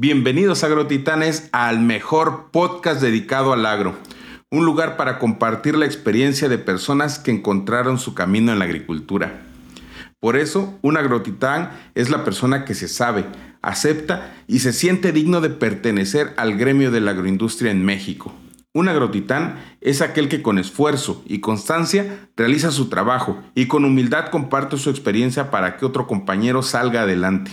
Bienvenidos agrotitanes al mejor podcast dedicado al agro, un lugar para compartir la experiencia de personas que encontraron su camino en la agricultura. Por eso, un agrotitán es la persona que se sabe, acepta y se siente digno de pertenecer al gremio de la agroindustria en México. Un agrotitán es aquel que con esfuerzo y constancia realiza su trabajo y con humildad comparte su experiencia para que otro compañero salga adelante.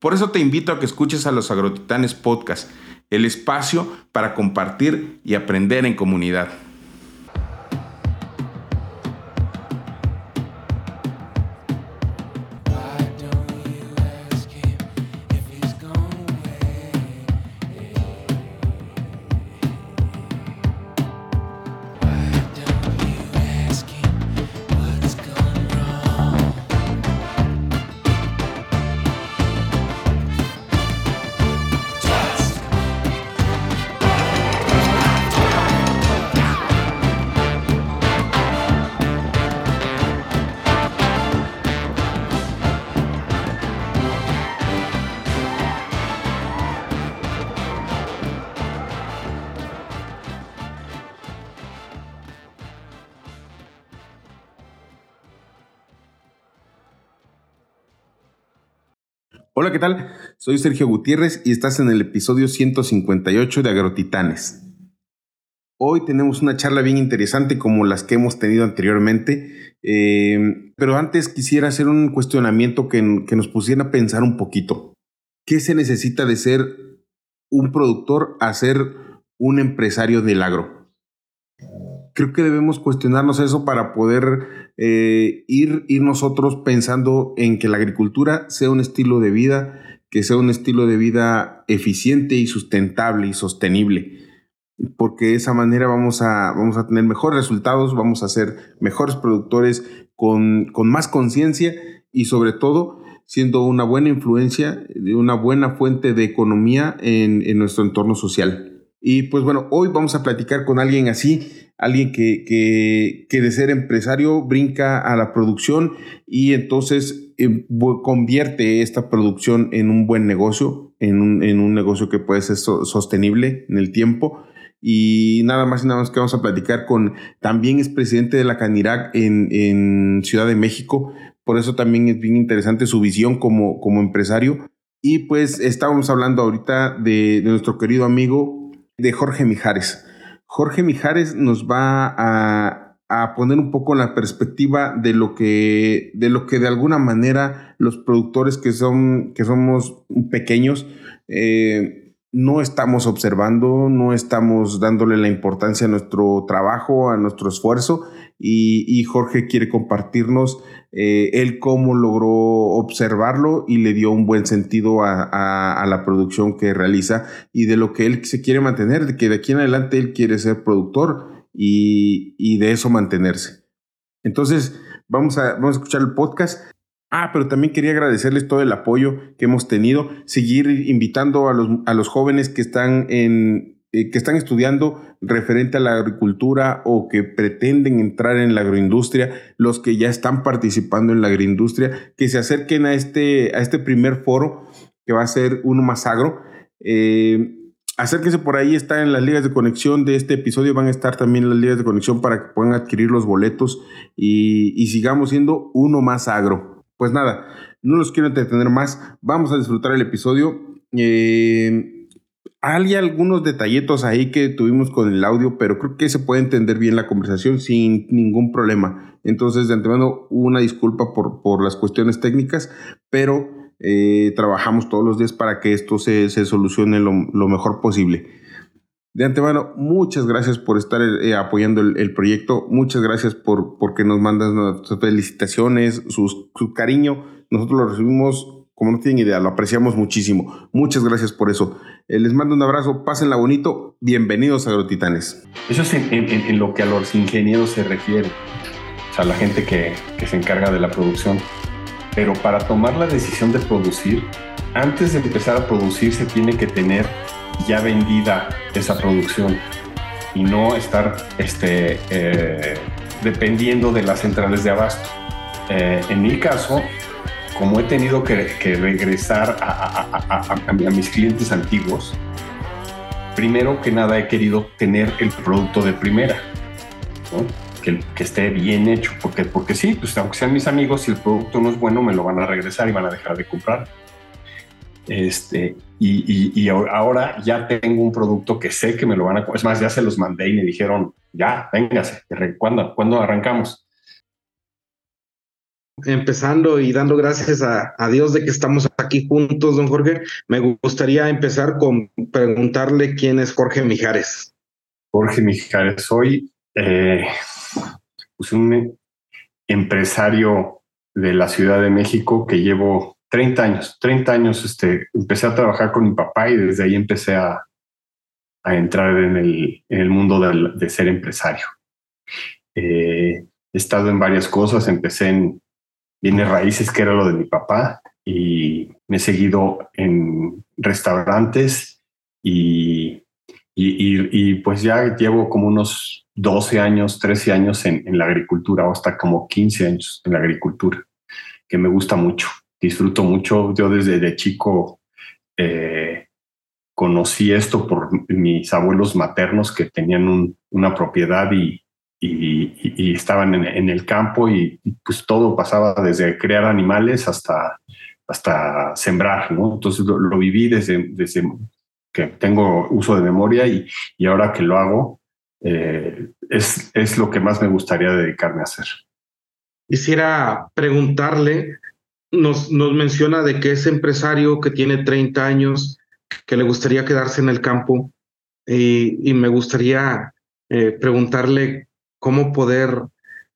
Por eso te invito a que escuches a los Agrotitanes Podcast, el espacio para compartir y aprender en comunidad. ¿Qué tal? Soy Sergio Gutiérrez y estás en el episodio 158 de Agrotitanes. Hoy tenemos una charla bien interesante como las que hemos tenido anteriormente, eh, pero antes quisiera hacer un cuestionamiento que, que nos pusiera a pensar un poquito. ¿Qué se necesita de ser un productor a ser un empresario del agro? creo que debemos cuestionarnos eso para poder eh, ir, ir nosotros pensando en que la agricultura sea un estilo de vida, que sea un estilo de vida eficiente y sustentable y sostenible. Porque de esa manera vamos a, vamos a tener mejores resultados, vamos a ser mejores productores con, con más conciencia y sobre todo siendo una buena influencia, una buena fuente de economía en, en nuestro entorno social. Y pues bueno, hoy vamos a platicar con alguien así, alguien que, que, de ser empresario brinca a la producción y entonces eh, convierte esta producción en un buen negocio, en un, en un negocio que puede ser sostenible en el tiempo. Y nada más y nada más que vamos a platicar con, también es presidente de la Canirac en, en Ciudad de México, por eso también es bien interesante su visión como, como empresario. Y pues estábamos hablando ahorita de, de nuestro querido amigo de Jorge Mijares. Jorge Mijares nos va a, poner un poco la perspectiva de lo que de lo que de alguna manera los productores que son que somos pequeños eh, no estamos observando, no estamos dándole la importancia a nuestro trabajo, a nuestro esfuerzo y, Jorge quiere compartirnos eh, él cómo logró observarlo y le dio un buen sentido a, la producción que realiza y de lo que él se quiere mantener, de que de aquí en adelante él quiere ser productor y, y de eso mantenerse. Entonces, vamos a, vamos a escuchar el podcast. Ah, pero también quería agradecerles todo el apoyo que hemos tenido, seguir invitando a los, a los jóvenes que están en, que están estudiando referente a la agricultura o que pretenden entrar en la agroindustria, los que ya están participando en la agroindustria, que se acerquen a este, a este primer foro que va a ser uno más agro. Eh, acérquense por ahí, está en las ligas de conexión de este episodio, van a estar también las ligas de conexión para que puedan adquirir los boletos y, y sigamos siendo uno más agro. Pues nada, no los quiero entretener más, vamos a disfrutar el episodio. Eh, hay algunos detallitos ahí que tuvimos con el audio, pero creo que se puede entender bien la conversación sin ningún problema. Entonces, de antemano, una disculpa por, por las cuestiones técnicas, pero eh, trabajamos todos los días para que esto se, se solucione lo, mejor posible. De antemano, muchas gracias por estar eh, apoyando el, proyecto. Muchas gracias por porque nos mandan sus felicitaciones, su cariño. Nosotros lo recibimos como no tienen idea, lo apreciamos muchísimo. Muchas gracias por eso. Eh, les mando un abrazo, pásenla bonito. Bienvenidos a Agrotitanes. Eso es en, lo que a los ingenieros se refiere, o sea, la gente que, que se encarga de la producción. Pero para tomar la decisión de producir, antes de empezar a producir se tiene que tener ya vendida esa producción y no estar este, eh, dependiendo de las centrales de abasto. Eh, en mi caso, como he tenido que, regresar a, mis clientes antiguos, primero que nada he querido tener el producto de primera, que, esté bien hecho, porque, porque sí, pues aunque sean mis amigos, si el producto no es bueno, me lo van a regresar y van a dejar de comprar. Este, y, ahora ya tengo un producto que sé que me lo van a... Es más, ya se los mandé y me dijeron, ya, véngase, ¿cuándo, ¿cuándo arrancamos? Empezando y dando gracias a, Dios de que estamos aquí juntos, don Jorge, me gustaría empezar con preguntarle quién es Jorge Mijares. Jorge Mijares, soy eh, pues un empresario de la Ciudad de México que llevo 30 años, 30 años, este, empecé a trabajar con mi papá y desde ahí empecé a, entrar en el, mundo de, ser empresario. Eh, he estado en varias cosas, empecé en Viene raíces, que era lo de mi papá, y me he seguido en restaurantes y, y, pues ya llevo como unos 12 años, 13 años en, la agricultura, o hasta como 15 años en la agricultura, que me gusta mucho, disfruto mucho. Yo desde de chico eh, conocí esto por mis abuelos maternos que tenían una propiedad y, y, estaban en, el campo y, pues todo pasaba desde crear animales hasta, hasta sembrar, ¿no? Entonces lo, viví desde, desde que tengo uso de memoria y, y ahora que lo hago, eh, es, es lo que más me gustaría dedicarme a hacer. Quisiera preguntarle, nos, nos menciona de que es empresario que tiene 30 años, que le gustaría quedarse en el campo y, y me gustaría eh, preguntarle cómo poder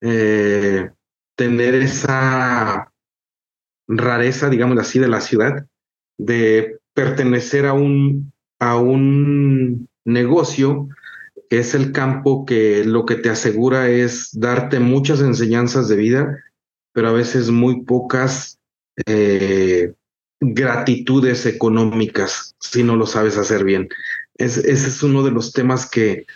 eh, tener esa rareza, digamos así, de la ciudad, de pertenecer a un, a un negocio que es el campo que lo que te asegura es darte muchas enseñanzas de vida, pero a veces muy pocas eh, gratitudes económicas si no lo sabes hacer bien. ese es uno de los temas que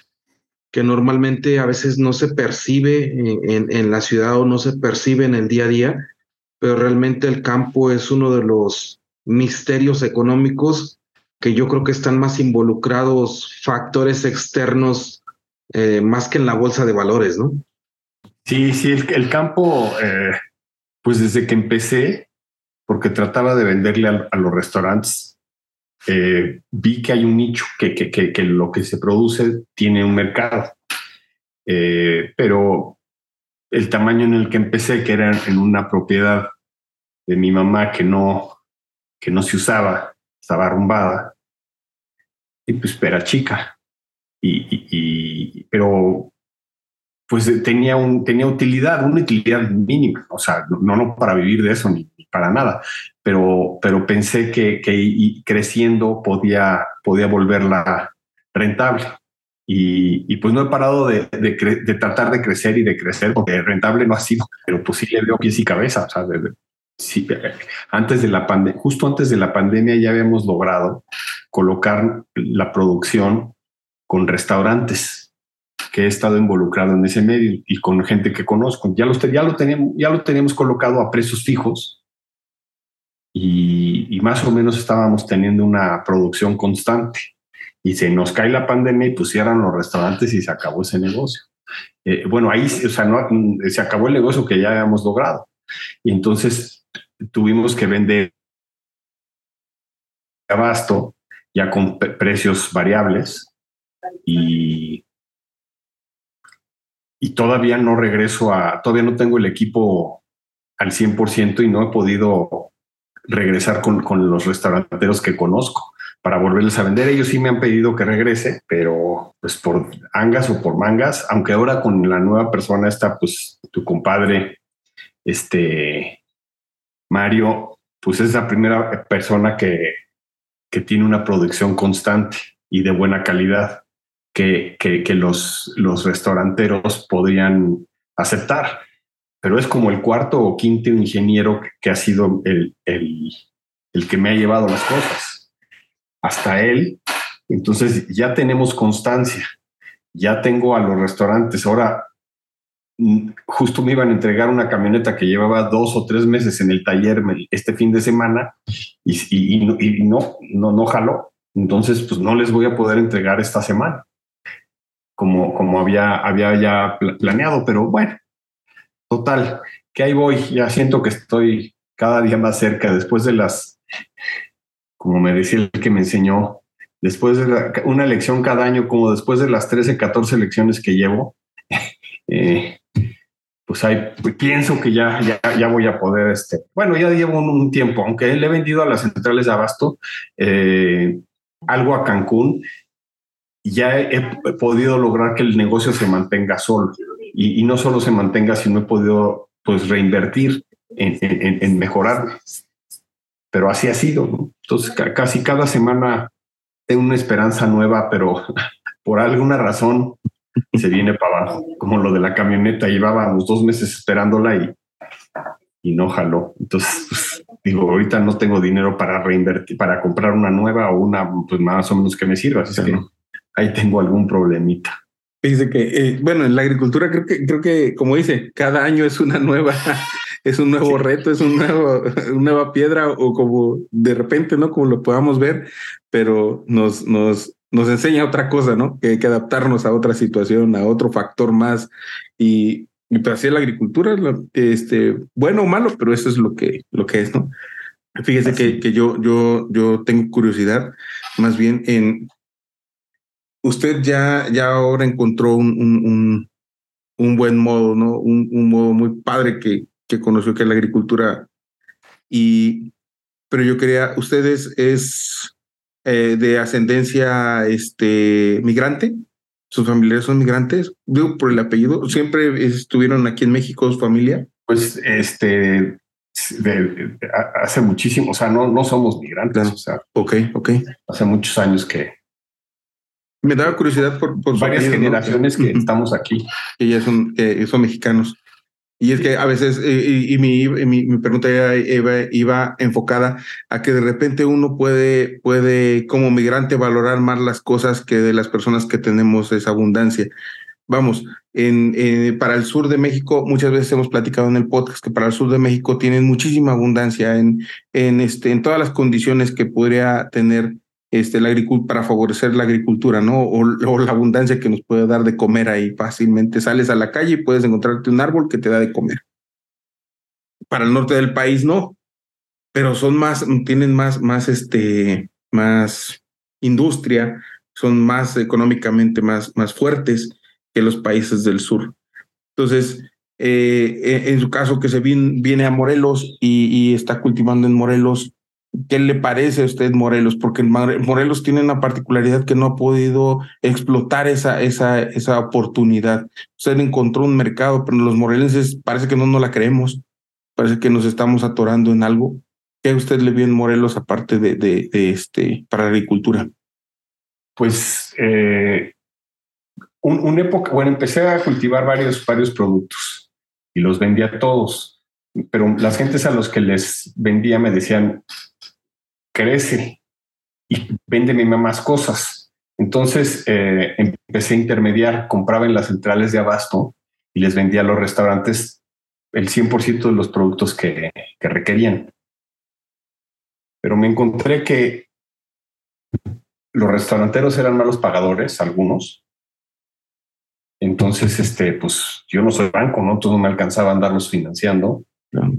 que normalmente a veces no se percibe en, la ciudad o no se percibe en el día a día, pero realmente el campo es uno de los misterios económicos que yo creo que están más involucrados factores externos eh, más que en la bolsa de valores, ¿no? Sí, sí, el, campo, eh, pues desde que empecé, porque trataba de venderle a los restaurantes, eh, vi que hay un nicho, que, que, que, lo que se produce tiene un mercado. Eh, pero el tamaño en el que empecé, que era en una propiedad de mi mamá que no, que no se usaba, estaba arrumbada, y pues era chica. Y, y, pero pues tenía, un, tenía utilidad, una utilidad mínima, o sea, no, no para vivir de eso ni, para nada, pero, pero pensé que, que creciendo podía, podía volverla rentable. Y, pues no he parado de, de, tratar de crecer y de crecer, porque rentable no ha sido, pero pues sí le veo pies y cabeza. O sea, sí, antes de la pandemia, justo antes de la pandemia ya habíamos logrado colocar la producción con restaurantes que he estado involucrado en ese medio y con gente que conozco. Ya, ya, lo, teníamos, ya lo teníamos colocado a precios fijos y, más o menos estábamos teniendo una producción constante. Y se nos cae la pandemia y pusieron los restaurantes y se acabó ese negocio. Eh, bueno, ahí o sea, no, se acabó el negocio que ya habíamos logrado. Y entonces tuvimos que vender abasto ya con precios variables y, y todavía no regreso a, todavía no tengo el equipo al 100% y no he podido regresar con, con los restauranteros que conozco para volverles a vender. Ellos sí me han pedido que regrese, pero pues por angas o por mangas, aunque ahora con la nueva persona está, pues tu compadre, este Mario, pues es la primera persona que, que tiene una producción constante y de buena calidad que, que, que los, los restauranteros podrían aceptar pero es como el cuarto o quinto ingeniero que ha sido el, el, el, que me ha llevado las cosas. Hasta él, entonces ya tenemos constancia, ya tengo a los restaurantes. Ahora, mm, justo me iban a entregar una camioneta que llevaba dos o tres meses en el taller este fin de semana y, no, no, no jaló. Entonces, pues no les voy a poder entregar esta semana como, como había, había ya planeado, pero bueno, total, que ahí voy, ya siento que estoy cada día más cerca después de las, como me decía el que me enseñó, después de una lección cada año, como después de las 13, 14 lecciones que llevo, eh, pues ahí pienso que ya, ya, ya voy a poder, este, bueno, ya llevo un, tiempo, aunque le he vendido a las centrales de abasto eh, algo a Cancún, ya he, podido lograr que el negocio se mantenga solo y, no solo se mantenga, sino he podido pues reinvertir en, mejorar. Pero así ha sido. Entonces, casi cada semana tengo una esperanza nueva, pero por alguna razón se viene para abajo, como lo de la camioneta. Llevábamos dos meses esperándola y, y no jaló. Entonces, pues, digo, ahorita no tengo dinero para reinvertir, para comprar una nueva o una pues más o menos que me sirva. Así que ahí tengo algún problemita. Dice que, eh, bueno, en la agricultura creo que, creo que, como dice, cada año es una nueva, es un nuevo reto, es un nuevo, una nueva piedra o como de repente, ¿no? Como lo podamos ver, pero nos, nos, nos enseña otra cosa, ¿no? Que hay que adaptarnos a otra situación, a otro factor más y, y pues así la agricultura, este, bueno o malo, pero eso es lo que, lo que es, ¿no? Fíjese que, que yo, yo, yo tengo curiosidad más bien en usted ya, ya ahora encontró un, un, un, buen modo, ¿no? Un, un, modo muy padre que, que conoció que es la agricultura. Y, pero yo quería, ¿usted es, eh, de ascendencia este, migrante? ¿Sus familiares son migrantes? Digo, por el apellido. ¿Siempre estuvieron aquí en México su familia? Pues este, hace muchísimo, o sea, no, no somos migrantes. O sea, ok, ok. Hace muchos años que, me daba curiosidad por, por varias generaciones que estamos aquí. Que ya son, son mexicanos. Y es que a veces, eh, y, mi, mi, pregunta iba, iba, enfocada a que de repente uno puede, puede como migrante valorar más las cosas que de las personas que tenemos esa abundancia. Vamos, en, para el sur de México, muchas veces hemos platicado en el podcast que para el sur de México tienen muchísima abundancia en, en, este, en todas las condiciones que podría tener este, la para favorecer la agricultura, ¿no? O, la abundancia que nos puede dar de comer ahí fácilmente. Sales a la calle y puedes encontrarte un árbol que te da de comer. Para el norte del país no, pero son más, tienen más, más, este, más industria, son más económicamente más, más fuertes que los países del sur. Entonces, eh, en su caso que se viene a Morelos y, y está cultivando en Morelos, ¿Qué le parece a usted Morelos? Porque Morelos tiene una particularidad que no ha podido explotar esa, esa, esa oportunidad. Usted encontró un mercado, pero los morelenses parece que no nos la creemos. Parece que nos estamos atorando en algo. ¿Qué usted le vio en Morelos aparte de, de, este para agricultura? Pues eh, un, época, bueno, empecé a cultivar varios, varios productos y los vendía todos, pero las gentes a los que les vendía me decían, crece y véndeme más cosas. Entonces eh, empecé a intermediar, compraba en las centrales de abasto y les vendía a los restaurantes el 100% de los productos que, que requerían. Pero me encontré que los restauranteros eran malos pagadores, algunos. Entonces, este, pues yo no soy banco, ¿no? Entonces no me alcanzaba a andarlos financiando.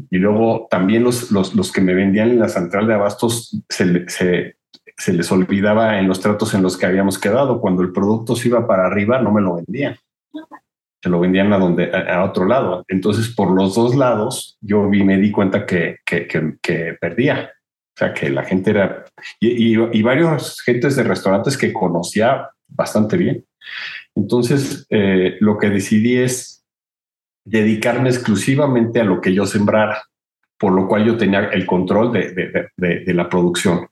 Y luego también los, los, los, que me vendían en la central de abastos se, se, se, les olvidaba en los tratos en los que habíamos quedado. Cuando el producto se iba para arriba, no me lo vendían. Se lo vendían a, donde, otro lado. Entonces, por los dos lados, yo vi, me di cuenta que, que, que, perdía. O sea, que la gente era... Y, y, y varios gentes de restaurantes que conocía bastante bien. Entonces, eh, lo que decidí es dedicarme exclusivamente a lo que yo sembrara, por lo cual yo tenía el control de, de, la producción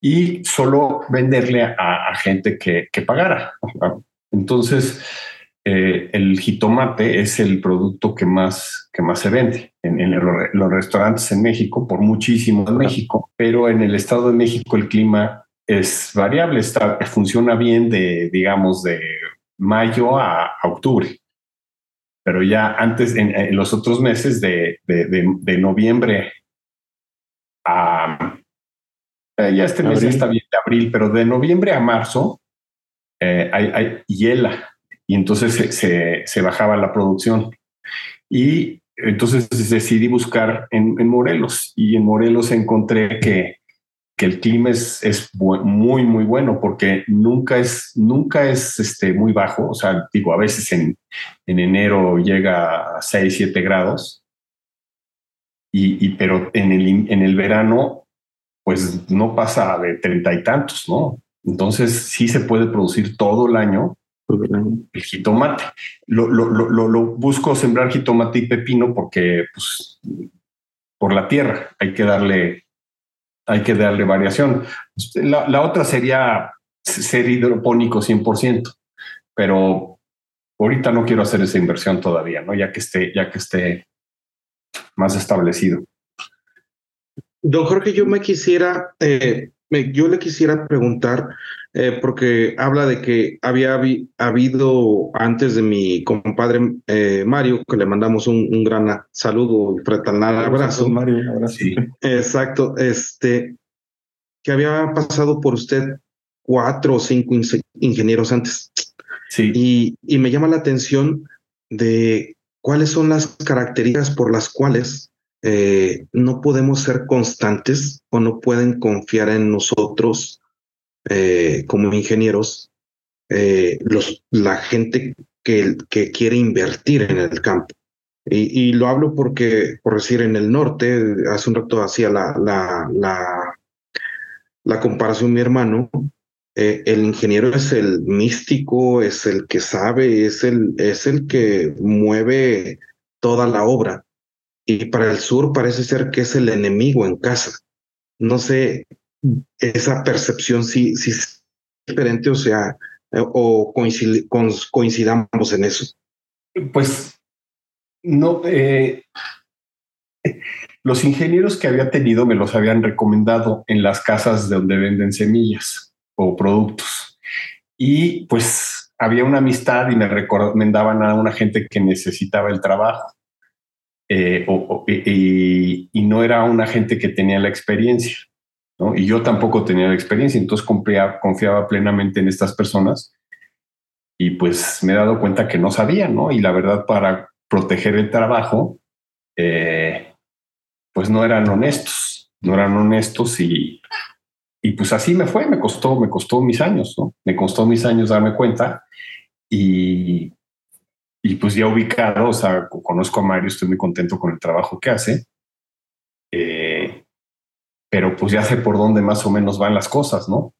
y solo venderle a, gente que, que, pagara. Entonces, eh, el jitomate es el producto que más, que más se vende en, los restaurantes en México, por muchísimo en México, pero en el Estado de México el clima es variable, está, funciona bien de, digamos, de mayo a octubre pero ya antes, en, los otros meses de, de, noviembre a... Eh, ya este mes está bien de abril, pero de noviembre a marzo eh, hay, hay, hiela y entonces se, se, bajaba la producción. Y entonces decidí buscar en, en Morelos y en Morelos encontré que que el clima es, es muy, muy bueno porque nunca es, nunca es este, muy bajo. O sea, digo, a veces en, en enero llega a 6, 7 grados. Y, pero en el, en el verano, pues no pasa de treinta y tantos, ¿no? Entonces sí se puede producir todo el año el jitomate. Lo, lo, lo, lo, busco sembrar jitomate y pepino porque, pues, por la tierra hay que darle hay que darle variación. La, otra sería ser hidropónico 100%, pero ahorita no quiero hacer esa inversión todavía, ¿no? Ya que esté, ya que esté más establecido. Don Jorge, yo me quisiera, eh, yo le quisiera preguntar, eh, porque habla de que había habido antes de mi compadre eh, Mario, que le mandamos un, gran saludo y fraternal abrazo. Mario, abrazo. Sí. Exacto, este, que había pasado por usted cuatro o cinco ingenieros antes. Sí. Y, y me llama la atención de cuáles son las características por las cuales eh, no podemos ser constantes o no pueden confiar en nosotros eh, como ingenieros eh, los, la gente que, que, quiere invertir en el campo. Y, lo hablo porque, por decir, en el norte, hace un rato hacía la, la, la, la comparación mi hermano, el ingeniero es el místico, es el que sabe, es el, es el que mueve toda la obra y para el sur parece ser que es el enemigo en casa. No sé, esa percepción si, si es diferente o sea, o coincidamos en eso. Pues no, eh, los ingenieros que había tenido me los habían recomendado en las casas de donde venden semillas o productos. Y pues había una amistad y me recomendaban a una gente que necesitaba el trabajo. Eh, y, no era una gente que tenía la experiencia. Y yo tampoco tenía la experiencia, entonces confiaba, confiaba plenamente en estas personas y pues me he dado cuenta que no sabían, ¿no? Y la verdad, para proteger el trabajo, eh, pues no eran honestos, no eran honestos y, y pues así me fue, me costó, me costó mis años, ¿no? Me costó mis años darme cuenta y, y pues ya ubicado, o sea, conozco a Mario, estoy muy contento con el trabajo que hace, eh, pero pues ya sé por dónde más o menos van las cosas, ¿no?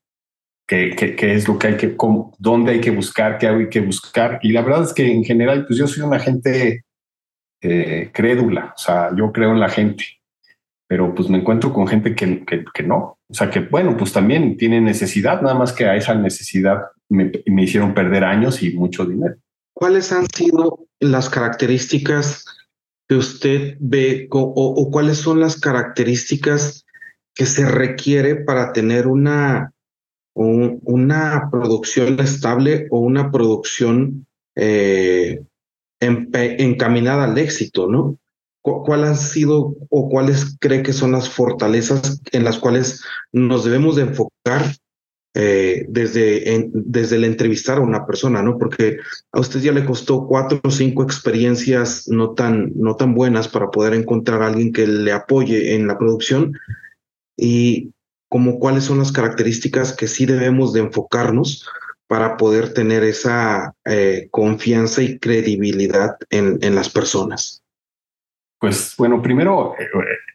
¿Qué, qué, es lo que hay que, dónde hay que buscar, qué hay que buscar? Y la verdad es que en general, pues yo soy una gente eh, crédula, o sea, yo creo en la gente, pero pues me encuentro con gente que, que, que, no, o sea, que bueno, pues también tiene necesidad, nada más que a esa necesidad me, me hicieron perder años y mucho dinero. ¿Cuáles han sido las características que usted ve o, cuáles son las características que se requiere para tener una, una producción estable o una producción eh, encaminada al éxito, ¿no? ¿Cuál han sido o cuáles cree que son las fortalezas en las cuales nos debemos de enfocar eh, desde, desde el entrevistar a una persona, ¿no? Porque a usted ya le costó cuatro o cinco experiencias no tan, no tan buenas para poder encontrar a alguien que le apoye en la producción y como cuáles son las características que sí debemos de enfocarnos para poder tener esa eh, confianza y credibilidad en, en las personas. Pues bueno, primero eh,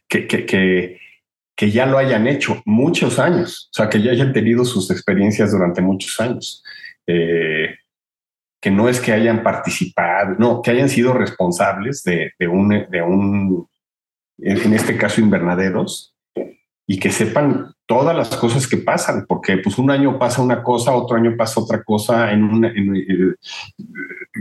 que, que, que que ya lo hayan hecho muchos años, o sea, que ya hayan tenido sus experiencias durante muchos años, eh, que no es que hayan participado, no, que hayan sido responsables de, un, de un, en este caso, invernaderos, y que sepan todas las cosas que pasan, porque pues un año pasa una cosa, otro año pasa otra cosa, en, una, eh,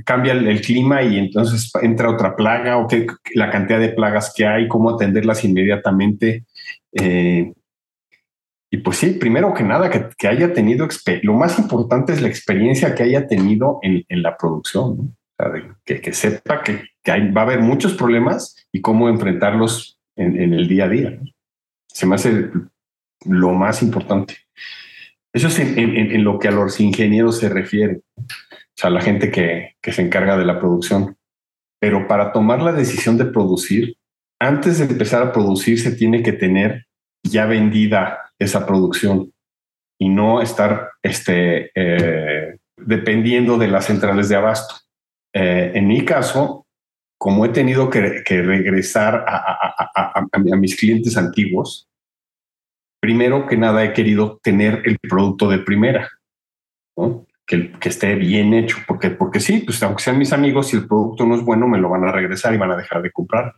cambia el, clima y entonces entra otra plaga o que la cantidad de plagas que hay, cómo atenderlas inmediatamente. Eh, y pues sí, primero que nada, que, haya tenido, lo más importante es la experiencia que haya tenido en, la producción. que, sepa que, va a haber muchos problemas y cómo enfrentarlos en, el día a día. Se me hace lo más importante. Eso es en, lo que a los ingenieros se refiere, o sea, la gente que, que se encarga de la producción. Pero para tomar la decisión de producir, antes de empezar a producir, se tiene que tener ya vendida esa producción y no estar este, eh, dependiendo de las centrales de abasto. Eh, en mi caso, como he tenido que, regresar a, mis clientes antiguos, primero que nada he querido tener el producto de primera, que, que, esté bien hecho, porque, porque sí, pues aunque sean mis amigos, si el producto no es bueno, me lo van a regresar y van a dejar de comprar.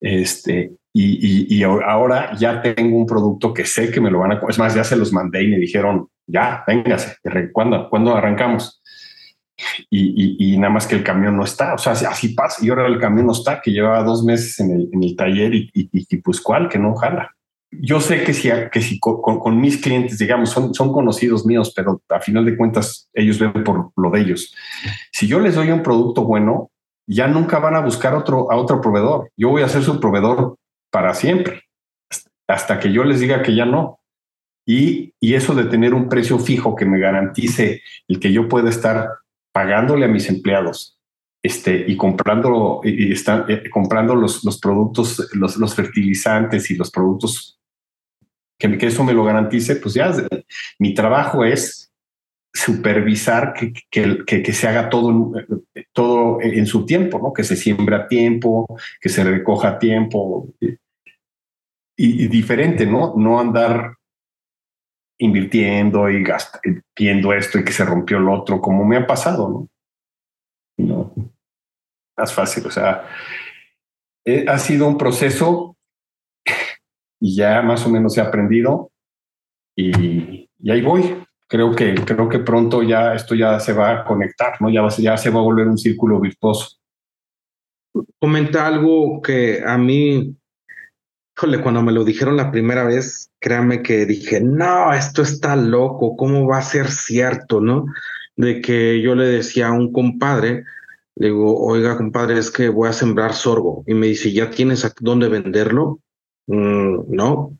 Este, y, ahora ya tengo un producto que sé que me lo van a... Es más, ya se los mandé y me dijeron, ya, véngase, ¿cuándo, ¿cuándo arrancamos? Y, nada más que el camión no está, o sea, así pasa. Y ahora el camión no está, que llevaba dos meses en el, taller y, pues cuál, que no jala. Yo sé que si, que si con, mis clientes, digamos, son, son conocidos míos, pero a final de cuentas ellos ven por lo de ellos. Si yo les doy un producto bueno, ya nunca van a buscar otro, a otro proveedor. Yo voy a ser su proveedor para siempre, hasta que yo les diga que ya no. Y, y eso de tener un precio fijo que me garantice el que yo pueda estar pagándole a mis empleados este, y comprando, y, están, eh, comprando los, los productos, los, los, fertilizantes y los productos que, que, eso me lo garantice, pues ya mi trabajo es supervisar que, que, que, se haga todo, todo en su tiempo, ¿no? que se siembra a tiempo, que se recoja a tiempo. Y, diferente, ¿no? No andar invirtiendo y viendo esto y que se rompió el otro, como me ha pasado, ¿no? No, más fácil, o sea, eh, ha sido un proceso y ya más o menos he aprendido y, y ahí voy, creo que, creo que pronto ya esto ya se va a conectar, ¿no? Ya, va, ya se va a volver un círculo virtuoso. Comenta algo que a mí, híjole, cuando me lo dijeron la primera vez, créame que dije, no, esto está loco, ¿cómo va a ser cierto, no? De que yo le decía a un compadre, le digo, oiga, compadre, es que voy a sembrar sorgo. Y me dice, ¿ya tienes dónde venderlo? Mm, no,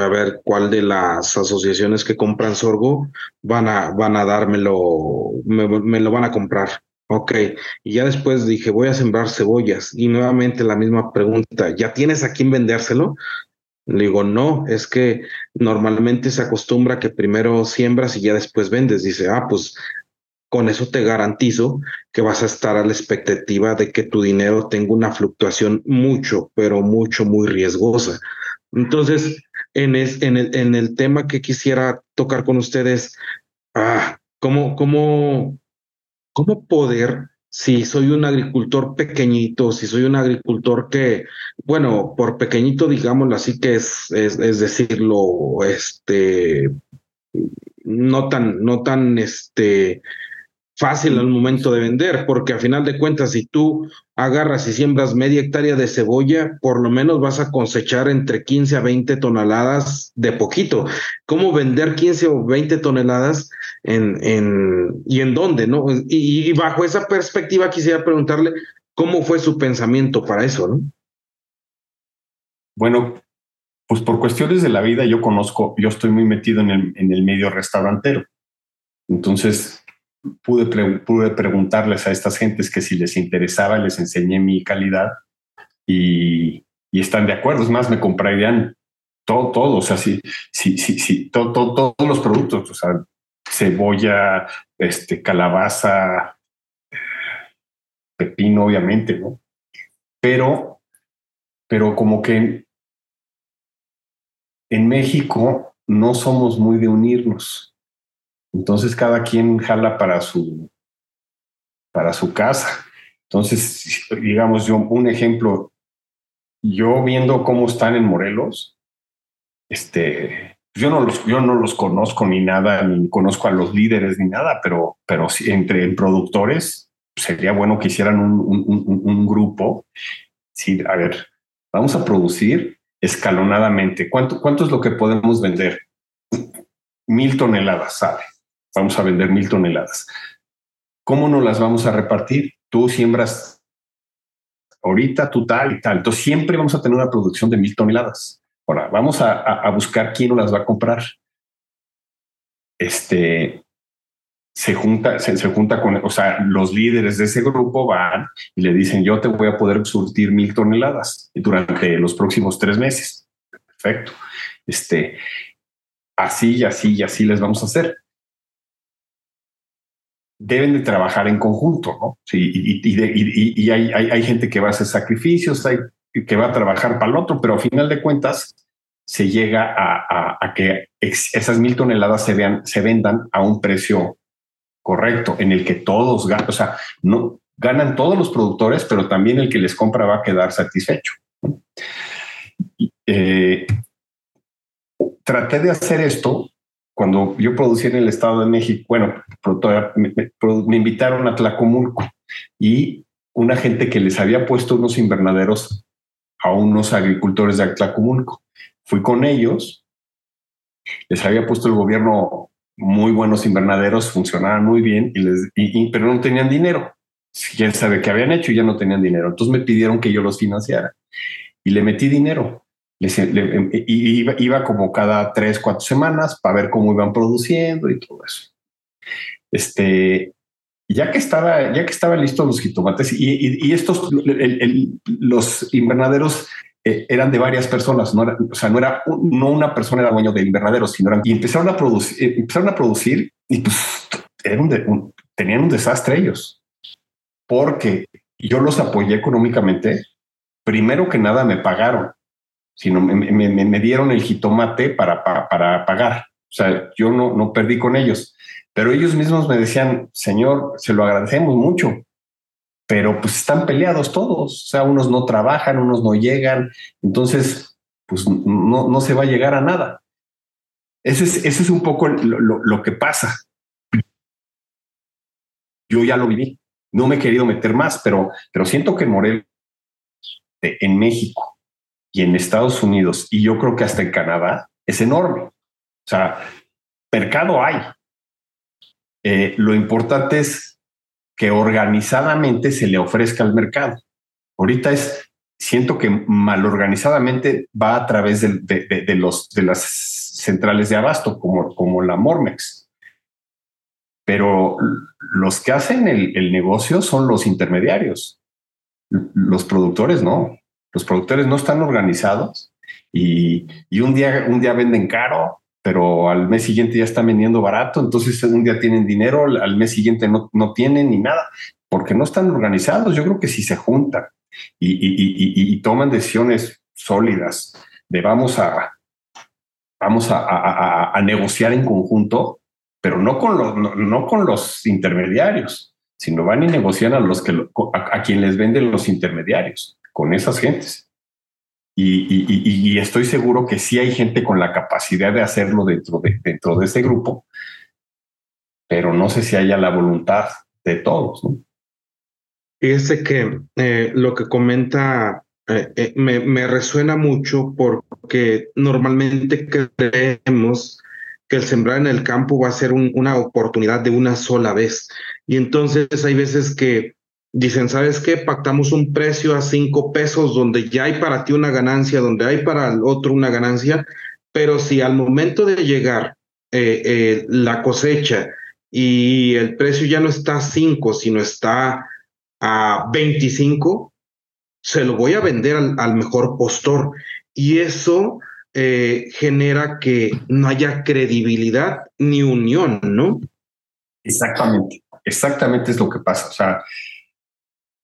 a ver cuál de las asociaciones que compran sorgo van a, van a dármelo, me, me lo van a comprar. Ok, y ya después dije, voy a sembrar cebollas. Y nuevamente la misma pregunta, ¿ya tienes a quién vendérselo? Le digo, no, es que normalmente se acostumbra que primero siembras y ya después vendes. Dice, ah, pues con eso te garantizo que vas a estar a la expectativa de que tu dinero tenga una fluctuación mucho, pero mucho, muy riesgosa. Entonces, en, el tema que quisiera tocar con ustedes, ah, ¿cómo, cómo, ¿cómo poder, si soy un agricultor pequeñito, si soy un agricultor que, bueno, por pequeñito, digámoslo así, que es, es, es decirlo, este, no tan, no tan, este, fácil al momento de vender, porque a final de cuentas, si tú agarras y siembras media hectárea de cebolla, por lo menos vas a cosechar entre 15 a 20 toneladas de poquito. ¿Cómo vender 15 o 20 toneladas en, en, y en dónde? ¿no? Y, y bajo esa perspectiva quisiera preguntarle cómo fue su pensamiento para eso, ¿no? Bueno, pues por cuestiones de la vida yo conozco, yo estoy muy metido en el, en el medio restaurantero. Entonces, pude, pude preguntarles a estas gentes que si les interesaba, les enseñé mi calidad y, y están de acuerdo. Es más, me comprarían todo, todo, o sea, sí, sí, sí, sí, todo, todo, todos los productos, o sea, cebolla, este, calabaza, pepino, obviamente, ¿no? Pero, pero como que en México no somos muy de unirnos. Entonces cada quien jala para su, para su casa. Entonces, digamos yo, un ejemplo, yo viendo cómo están en Morelos, este, yo no los, yo no los conozco ni nada, ni conozco a los líderes ni nada, pero, pero entre productores sería bueno que hicieran un, un, un, grupo. Sí, a ver, vamos a producir escalonadamente. ¿Cuánto, ¿Cuánto es lo que podemos vender? Mil toneladas, ¿sabe? Vamos a vender mil toneladas. ¿cómo nos las vamos a repartir? Tú siembras ahorita, tú tal y tal. Entonces siempre vamos a tener una producción de mil toneladas. Ahora, vamos a, buscar quién nos las va a comprar. Este, se junta, se, junta con, o sea, los líderes de ese grupo van y le dicen, yo te voy a poder surtir mil toneladas durante los próximos tres meses. Perfecto. Este, así y así y así les vamos a hacer. Deben de trabajar en conjunto, ¿no? Sí, y, hay, hay, gente que va a hacer sacrificios, hay que va a trabajar para el otro, pero a final de cuentas se llega a, a, que esas mil toneladas se, vean, se vendan a un precio correcto, en el que todos ganan, o sea, no ganan todos los productores, pero también el que les compra va a quedar satisfecho. Eh, traté de hacer esto cuando yo producí en el Estado de México. Bueno, me, invitaron a Tlacomulco y una gente que les había puesto unos invernaderos a unos agricultores de Tlacomulco. Fui con ellos, les había puesto el gobierno muy buenos invernaderos, funcionaban muy bien, y les, pero no tenían dinero. Quién sabe qué habían hecho y ya no tenían dinero. Entonces me pidieron que yo los financiara y le metí dinero. Les, y iba, como cada tres, cuatro semanas para ver cómo iban produciendo y todo eso. Este, ya que estaba, ya que estaban listos los jitomates y, estos, los invernaderos eh, eran de varias personas, no o sea, no era no una persona era dueño del invernadero, sino eran, y empezaron a producir, eh, empezaron a producir y pues tenían un desastre ellos, porque yo los apoyé económicamente. Primero que nada me pagaron, sino me, me, me dieron el jitomate para, para, para, pagar. O sea, yo no, no perdí con ellos, pero ellos mismos me decían, señor, se lo agradecemos mucho, pero pues están peleados todos, o sea, unos no trabajan, unos no llegan, entonces, pues no, no se va a llegar a nada. Ese es, ese es un poco lo, lo, que pasa. Yo ya lo viví, no me he querido meter más, pero, pero siento que Morel en México y en Estados Unidos, y yo creo que hasta en Canadá, es enorme. O sea, mercado hay. Eh, lo importante es que organizadamente se le ofrezca al mercado. Ahorita es, siento que mal organizadamente va a través de, los, de las centrales de abasto, como, como la Mormex. Pero los que hacen el, negocio son los intermediarios. Los productores no. Los productores no están organizados y, y un, día, un día venden caro, pero al mes siguiente ya están vendiendo barato, entonces un día tienen dinero, al mes siguiente no, no tienen ni nada, porque no están organizados. Yo creo que si se juntan y, toman decisiones sólidas de vamos a, vamos a, negociar en conjunto, pero no con los, no, con los intermediarios, sino van y negocian a los que a, a quien les venden los intermediarios, con esas gentes. Y, estoy seguro que sí hay gente con la capacidad de hacerlo dentro de, dentro de ese grupo, pero no sé si haya la voluntad de todos. ¿no? Fíjese que eh, lo que comenta eh, eh, me, resuena mucho porque normalmente creemos que el sembrar en el campo va a ser una oportunidad de una sola vez. Y entonces hay veces que dicen, ¿sabes qué? Pactamos un precio a cinco pesos donde ya hay para ti una ganancia, donde hay para el otro una ganancia, pero si al momento de llegar eh, eh, la cosecha y el precio ya no está a cinco, sino está a 25, se lo voy a vender al, mejor postor. Y eso eh, genera que no haya credibilidad ni unión, ¿no? Exactamente, exactamente es lo que pasa. O sea,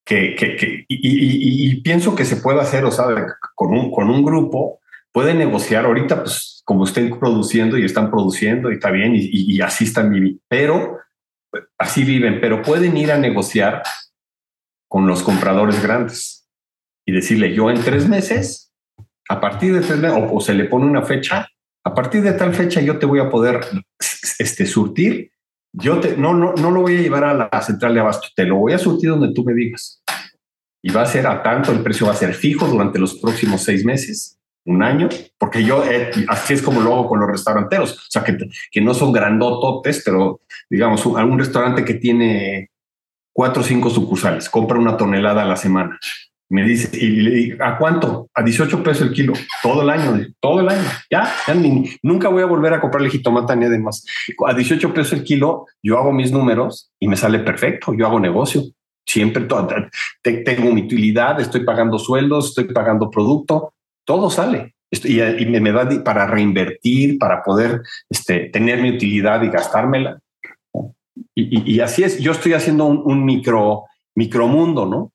que, que, y, pienso que se puede hacer, o sea, con un, con un grupo, pueden negociar ahorita, pues como estén produciendo y están produciendo y está bien, y, así están viviendo, pero así viven, pero pueden ir a negociar con los compradores grandes y decirle, yo en tres meses, a partir de tres meses, o, se le pone una fecha, a partir de tal fecha yo te voy a poder este, surtir yo te, no, no, no lo voy a llevar a la central de abasto, te lo voy a surtir donde tú me digas. Y va a ser a tanto, el precio va a ser fijo durante los próximos seis meses, un año, porque yo eh, así es como lo hago con los restauranteros, o sea, que, que no son grandototes, pero digamos, algún restaurante que tiene cuatro o cinco sucursales, compra una tonelada a la semana. Me dice, y le digo, ¿a cuánto? A 18 pesos el kilo, todo el año, todo el año. Ya, ya nunca voy a volver a comprarle jitomata ni además. A 18 pesos el kilo, yo hago mis números y me sale perfecto. Yo hago negocio. Siempre tengo mi utilidad, estoy pagando sueldos, estoy pagando producto, todo sale. Y, me da para reinvertir, para poder este, tener mi utilidad y gastármela. Y, así es, yo estoy haciendo un, un micro, micromundo, ¿no?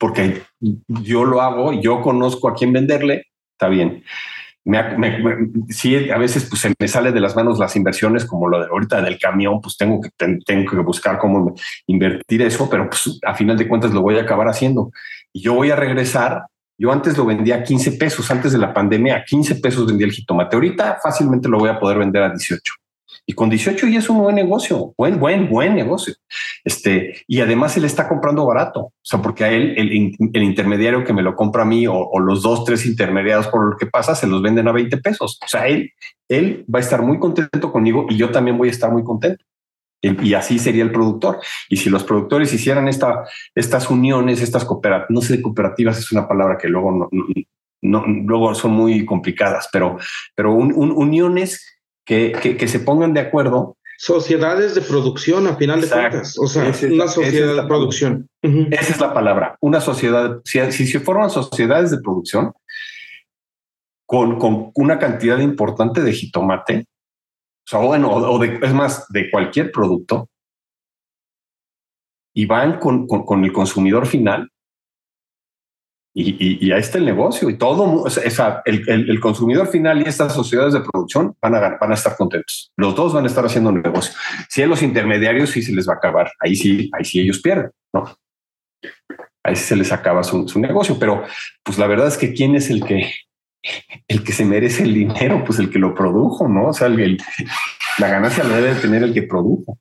Porque yo lo hago, yo conozco a quién venderle, está bien. Sí, a veces pues, se me sale de las manos las inversiones, como lo de ahorita del camión, pues tengo que, tengo que buscar cómo invertir eso, pero pues a final de cuentas lo voy a acabar haciendo. Y yo voy a regresar. Yo antes lo vendía a 15 pesos, antes de la pandemia, a 15 pesos vendía el jitomate. Ahorita fácilmente lo voy a poder vender a 18. Y con 18 ya es un buen negocio, buen, buen, buen negocio. Este, y además él está comprando barato. O sea, porque a él, el, intermediario que me lo compra a mí o, los dos, tres intermediarios por lo que pasa, se los venden a 20 pesos. O sea, él, él va a estar muy contento conmigo y yo también voy a estar muy contento. Y, así sería el productor. Y si los productores hicieran esta, estas uniones, estas cooperativas, no sé, cooperativas es una palabra que luego no, no, luego son muy complicadas, pero, pero uniones que, se pongan de acuerdo. Sociedades de producción, a final de cuentas. O sea, una sociedad de producción. Esa es la palabra. Una sociedad. Si, si se forman sociedades de producción con, con una cantidad importante de jitomate, o sea, bueno, o de, es más, de cualquier producto, y van con, con el consumidor final, y, y, ahí está el negocio y todo, o sea, el, el, consumidor final y estas sociedades de producción van a, van a estar contentos. Los dos van a estar haciendo negocio. Si a los intermediarios sí se les va a acabar, ahí sí, ahí sí ellos pierden, ¿no? Ahí sí se les acaba su, su negocio, pero pues la verdad es que quién es el que, el que se merece el dinero, pues el que lo produjo, ¿no? O sea, la ganancia la debe tener el que produjo.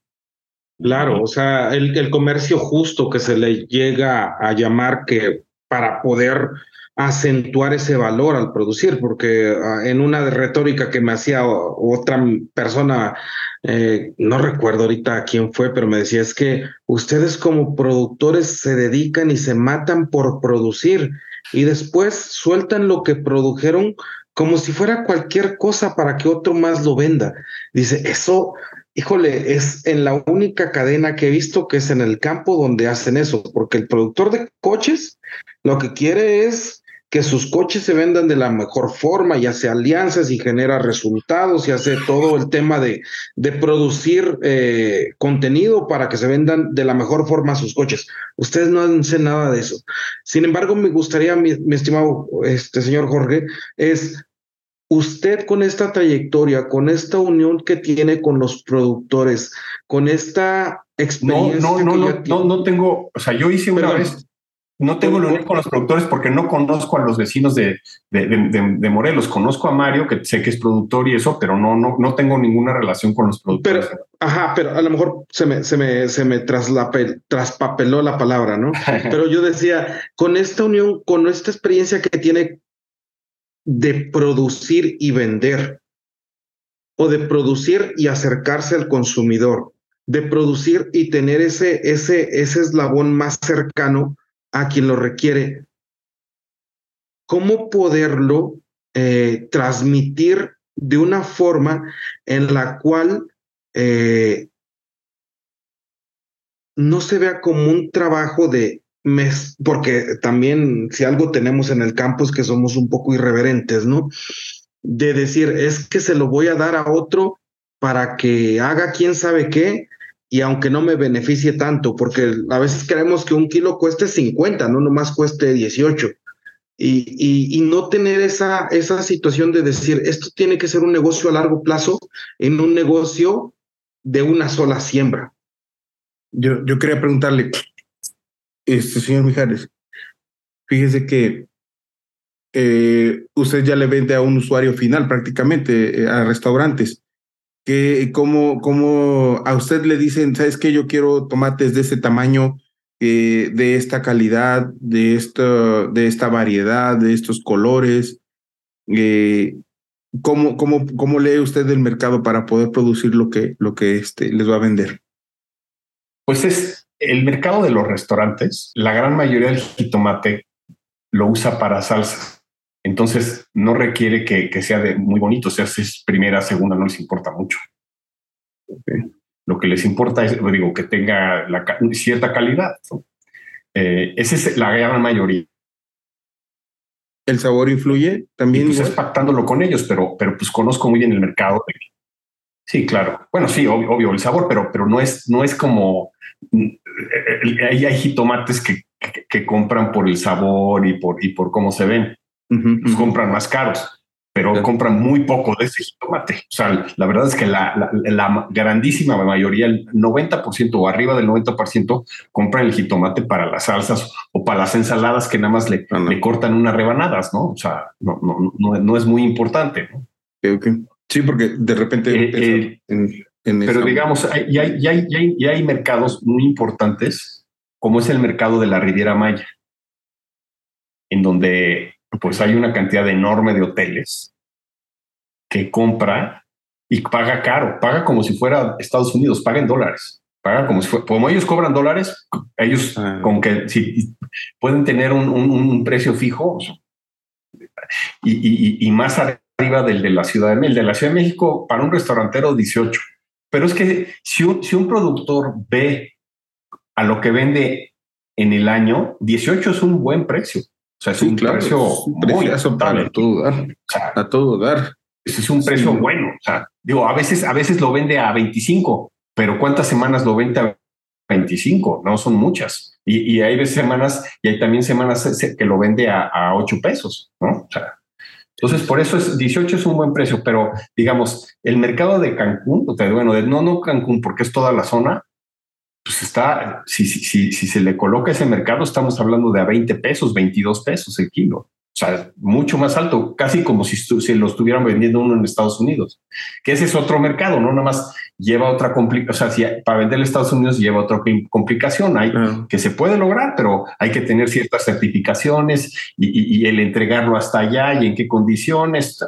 Claro, o sea, el, el comercio justo que se le llega a llamar que para poder acentuar ese valor al producir, porque ah, en una retórica que me hacía otra persona, eh, no recuerdo ahorita quién fue, pero me decía, es que ustedes como productores se dedican y se matan por producir y después sueltan lo que produjeron como si fuera cualquier cosa para que otro más lo venda. Dice, eso híjole, es en la única cadena que he visto que es en el campo donde hacen eso, porque el productor de coches lo que quiere es que sus coches se vendan de la mejor forma y hace alianzas y genera resultados y hace todo el tema de, de producir eh, contenido para que se vendan de la mejor forma sus coches. Ustedes no hacen nada de eso. Sin embargo, me gustaría, mi, mi estimado este señor Jorge, es usted con esta trayectoria, con esta unión que tiene con los productores, con esta experiencia. No, no, no, no, no, tengo, o sea, yo hice una vez, no tengo la unión con los productores porque no conozco a los vecinos de, de, de, Morelos. Conozco a Mario, que sé que es productor y eso, pero no, no, no tengo ninguna relación con los productores. Pero, ajá, pero a lo mejor se me, se me, se me traspapeló la palabra, ¿no? pero yo decía, con esta unión, con esta experiencia que tiene de producir y vender, o de producir y acercarse al consumidor, de producir y tener ese, ese, ese eslabón más cercano a quien lo requiere. ¿Cómo poderlo eh, transmitir de una forma en la cual eh, no se vea como un trabajo de porque también si algo tenemos en el campo es que somos un poco irreverentes, ¿no? De decir, es que se lo voy a dar a otro para que haga quién sabe qué, y aunque no me beneficie tanto, porque a veces queremos que un kilo cueste 50, no nomás cueste 18. Y, y, y, no tener esa, esa situación de decir, esto tiene que ser un negocio a largo plazo en un negocio de una sola siembra. Yo, yo quería preguntarle, este señor Mijares, fíjese que eh, usted ya le vende a un usuario final prácticamente, eh, a restaurantes. Que como, a usted le dicen, ¿sabes qué? Yo quiero tomates de ese tamaño, eh, de esta calidad, de, esto, de esta variedad, de estos colores. ¿cómo, cómo, ¿Cómo lee usted el mercado para poder producir lo que, lo que este, les va a vender? Pues es, el mercado de los restaurantes, la gran mayoría del jitomate lo usa para salsas. Entonces no requiere que, sea de muy bonito, o sea, si es primera, segunda, no les importa mucho. Lo que les importa es, digo, que tenga cierta calidad. Eh, esa es la gran mayoría. ¿El sabor influye también? Y pues pactándolo con ellos, pero, pero pues conozco muy bien el mercado. Sí, claro. Bueno, sí, obvio, obvio el sabor, pero, pero no es, no es como hay, hay jitomates que, que, compran por el sabor y por, y por cómo se ven. Los compran más caros, pero compran muy poco de ese jitomate. O sea, la verdad es que la, la, grandísima mayoría, el 90% o arriba del 90%, compran el jitomate para las salsas o para las ensaladas que nada más le, le cortan unas rebanadas, ¿no? O sea, no, no, no, no es muy importante. ¿no? Sí, porque de repente... Eh, eh, pero digamos, ya hay, hay, hay, hay, mercados muy importantes, como es el mercado de la Riviera Maya, en donde pues hay una cantidad enorme de hoteles que compra y paga caro, paga como si fuera Estados Unidos, paga en dólares, paga como si fuera, como ellos cobran dólares, ellos ah. con que si pueden tener un, un, precio fijo y, y, y, más arriba del de la Ciudad de México. El de la Ciudad de México para un restaurantero 18 pero es que si un, si un productor ve a lo que vende en el año, 18 es un buen precio. O sea, es un precio muy para a todo dar. a todo dar. Es un precio bueno. O sea, digo, a veces, a veces lo vende a 25, pero ¿cuántas semanas lo vende a 25? No son muchas. Y, y hay veces semanas, y hay también semanas que lo vende a, a 8 pesos, ¿no? O sea, entonces, por eso es 18 es un buen precio, pero digamos, el mercado de Cancún, o sea, bueno, de no, no Cancún, porque es toda la zona, pues está, si, si, si, se le coloca ese mercado, estamos hablando de a 20 pesos, 22 pesos el kilo. O sea, mucho más alto, casi como si, si lo estuvieran vendiendo uno en Estados Unidos, que ese es otro mercado, no nada más lleva otra complicación, o sea, si para vender en Estados Unidos lleva otra complicación, hay que se puede lograr, pero hay que tener ciertas certificaciones y, el entregarlo hasta allá y en qué condiciones,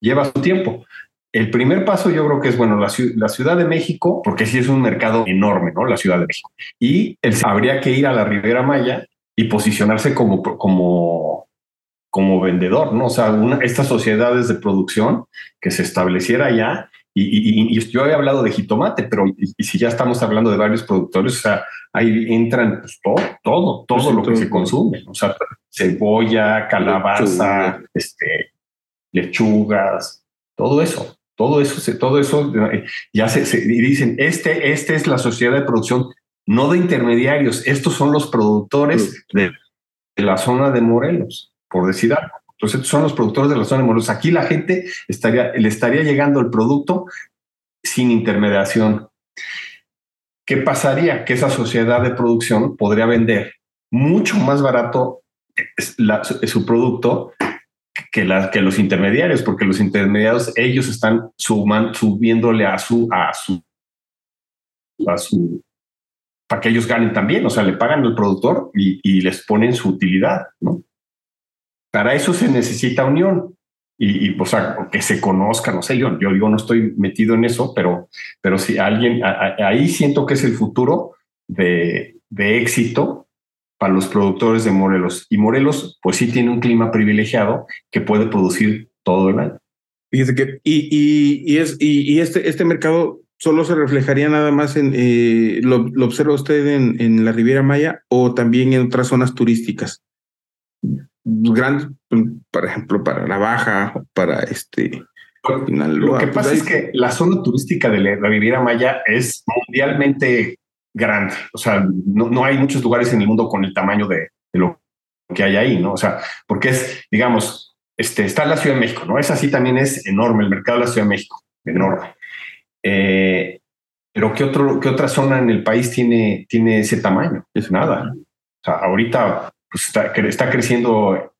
lleva su tiempo. El primer paso yo creo que es, bueno, la, la, Ciudad de México, porque sí es un mercado enorme, ¿no? La Ciudad de México. Y el, habría que ir a la Ribera Maya y posicionarse como, como, como vendedor, ¿no? O sea, una, estas sociedades de producción que se estableciera ya. Y, yo he hablado de jitomate, pero y, si ya estamos hablando de varios productores, o sea, ahí entran pues, todo, todo, todo pues lo que se consume, o sea, cebolla, calabaza, este, lechugas, todo eso, todo eso, todo eso eh, ya se, se dicen, este, este es la sociedad de producción no de intermediarios. Estos son los productores de, la zona de Morelos, por decir algo. Entonces, estos son los productores de la zona de Morelos. Aquí la gente estaría, le estaría llegando el producto sin intermediación. ¿Qué pasaría? Que esa sociedad de producción podría vender mucho más barato su producto que, que los intermediarios, porque los intermediarios ellos están subiéndole a su, a su, a su para que ellos ganen también, o sea, le pagan al productor y, les ponen su utilidad, ¿no? Para eso se necesita unión y, o sea, que se conozca, no sé, yo, yo digo, no estoy metido en eso, pero, pero si alguien, ahí siento que es el futuro de, de éxito para los productores de Morelos. Y Morelos, pues sí tiene un clima privilegiado que puede producir todo el año. Que, y, y, y es, y, y, este, este mercado solo se reflejaría nada más en, eh, lo, observa usted en, en, la Riviera Maya o también en otras zonas turísticas? Grandes, por ejemplo, para la Baja, para este... Lo que pues pasa es que la zona turística de la Riviera Maya es mundialmente grande. O sea, no, no hay muchos lugares en el mundo con el tamaño de, de, lo que hay ahí, ¿no? O sea, porque es, digamos, este, está la Ciudad de México, ¿no? Es así también es enorme, el mercado de la Ciudad de México, enorme. Eh, pero ¿qué, otro, ¿qué otra zona en el país tiene, tiene ese tamaño? Es nada. O sea, ahorita pues, está, está creciendo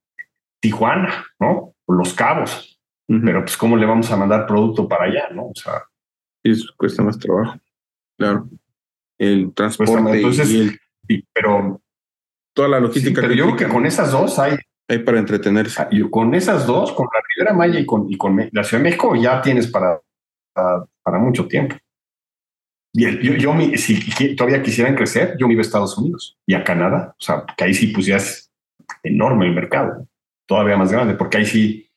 Tijuana, ¿no? O Los Cabos. Pero pues cómo le vamos a mandar producto para allá, ¿no? O sea, eso cuesta más trabajo. Claro. El transporte entonces, y pero toda la logística. pero yo creo que con esas dos hay hay para entretenerse. Y con esas dos, con la Ribera Maya y con, y con la Ciudad de México, ya tienes para para, mucho tiempo. Y yo, si todavía quisieran crecer, yo me iba a Estados Unidos y a Canadá. O sea, que ahí sí es enorme el mercado, todavía más grande, porque ahí sí,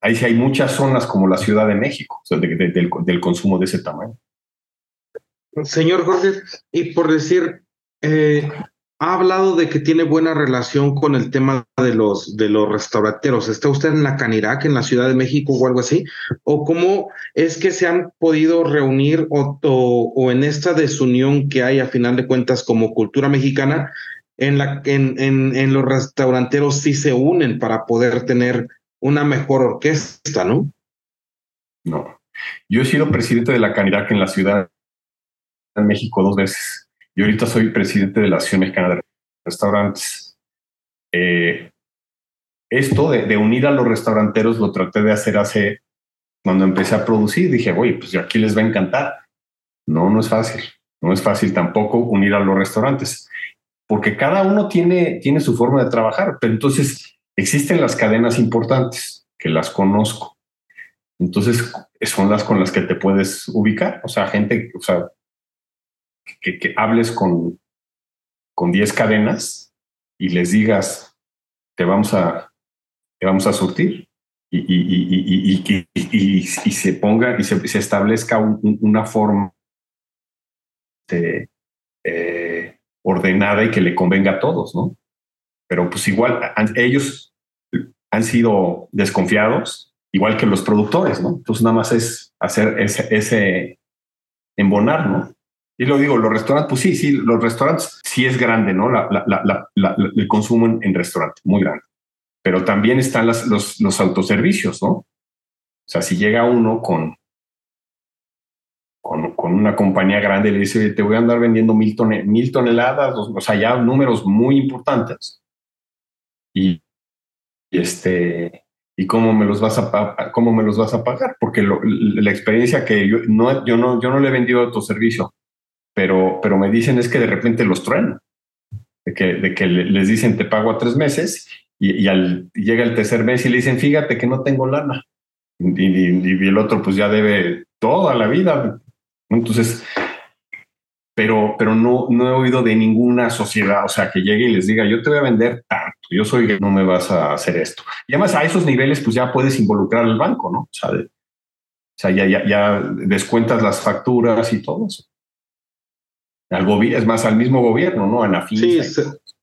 ahí sí hay muchas zonas como la Ciudad de México, o sea, del, del, consumo de ese tamaño. Señor Jorge, y por decir, eh, ha hablado de que tiene buena relación con el tema de los, de los restauranteros. ¿Está usted en la Canirac, en la Ciudad de México o algo así? ¿O cómo es que se han podido reunir o, o, en esta desunión que hay a final de cuentas como cultura mexicana, en, la, en, en, en los restauranteros sí se unen para poder tener una mejor orquesta, ¿no? No. Yo he sido presidente de la Canirac en la Ciudad de México dos veces yo ahorita soy presidente de la Asociación Mexicana de Restaurantes. Eh, esto de, unir a los restauranteros lo traté de hacer hace, cuando empecé a producir, dije, oye, pues aquí les va a encantar. No, no es fácil. No es fácil tampoco unir a los restaurantes, porque cada uno tiene, tiene su forma de trabajar, pero entonces existen las cadenas importantes que las conozco. Entonces son las con las que te puedes ubicar. O sea, gente, o sea, que, hables con, con 10 cadenas y les digas, te vamos a, te vamos a surtir y, y, y, y se ponga y se, se establezca una forma de, eh, ordenada y que le convenga a todos, ¿no? Pero pues igual ellos han sido desconfiados, igual que los productores, ¿no? Entonces nada más es hacer ese, ese embonar, ¿no? Y lo digo, los restaurantes, pues sí, sí, los restaurantes sí es grande, ¿no? el consumo en, restaurantes, muy grande. Pero también están las, los, los autoservicios, ¿no? O sea, si llega uno con, con, con, una compañía grande y le dice, te voy a andar vendiendo mil, mil toneladas, o, sea, ya números muy importantes. Y, este, ¿y cómo me los vas a, cómo me los vas a pagar? Porque la experiencia que yo no, yo no, yo no le he vendido autoservicio pero, pero me dicen es que de repente los truenan, de que, de que les dicen te pago a tres meses y, al, llega el tercer mes y le dicen fíjate que no tengo lana. Y, el otro pues ya debe toda la vida. Entonces, pero, pero no, no he oído de ninguna sociedad, o sea, que llegue y les diga, yo te voy a vender tanto, yo soy, no me vas a hacer esto. Y además a esos niveles, pues ya puedes involucrar al banco, ¿no? O sea, o sea ya, ya, ya descuentas las facturas y todo eso al es más al mismo gobierno, ¿no? A Sí,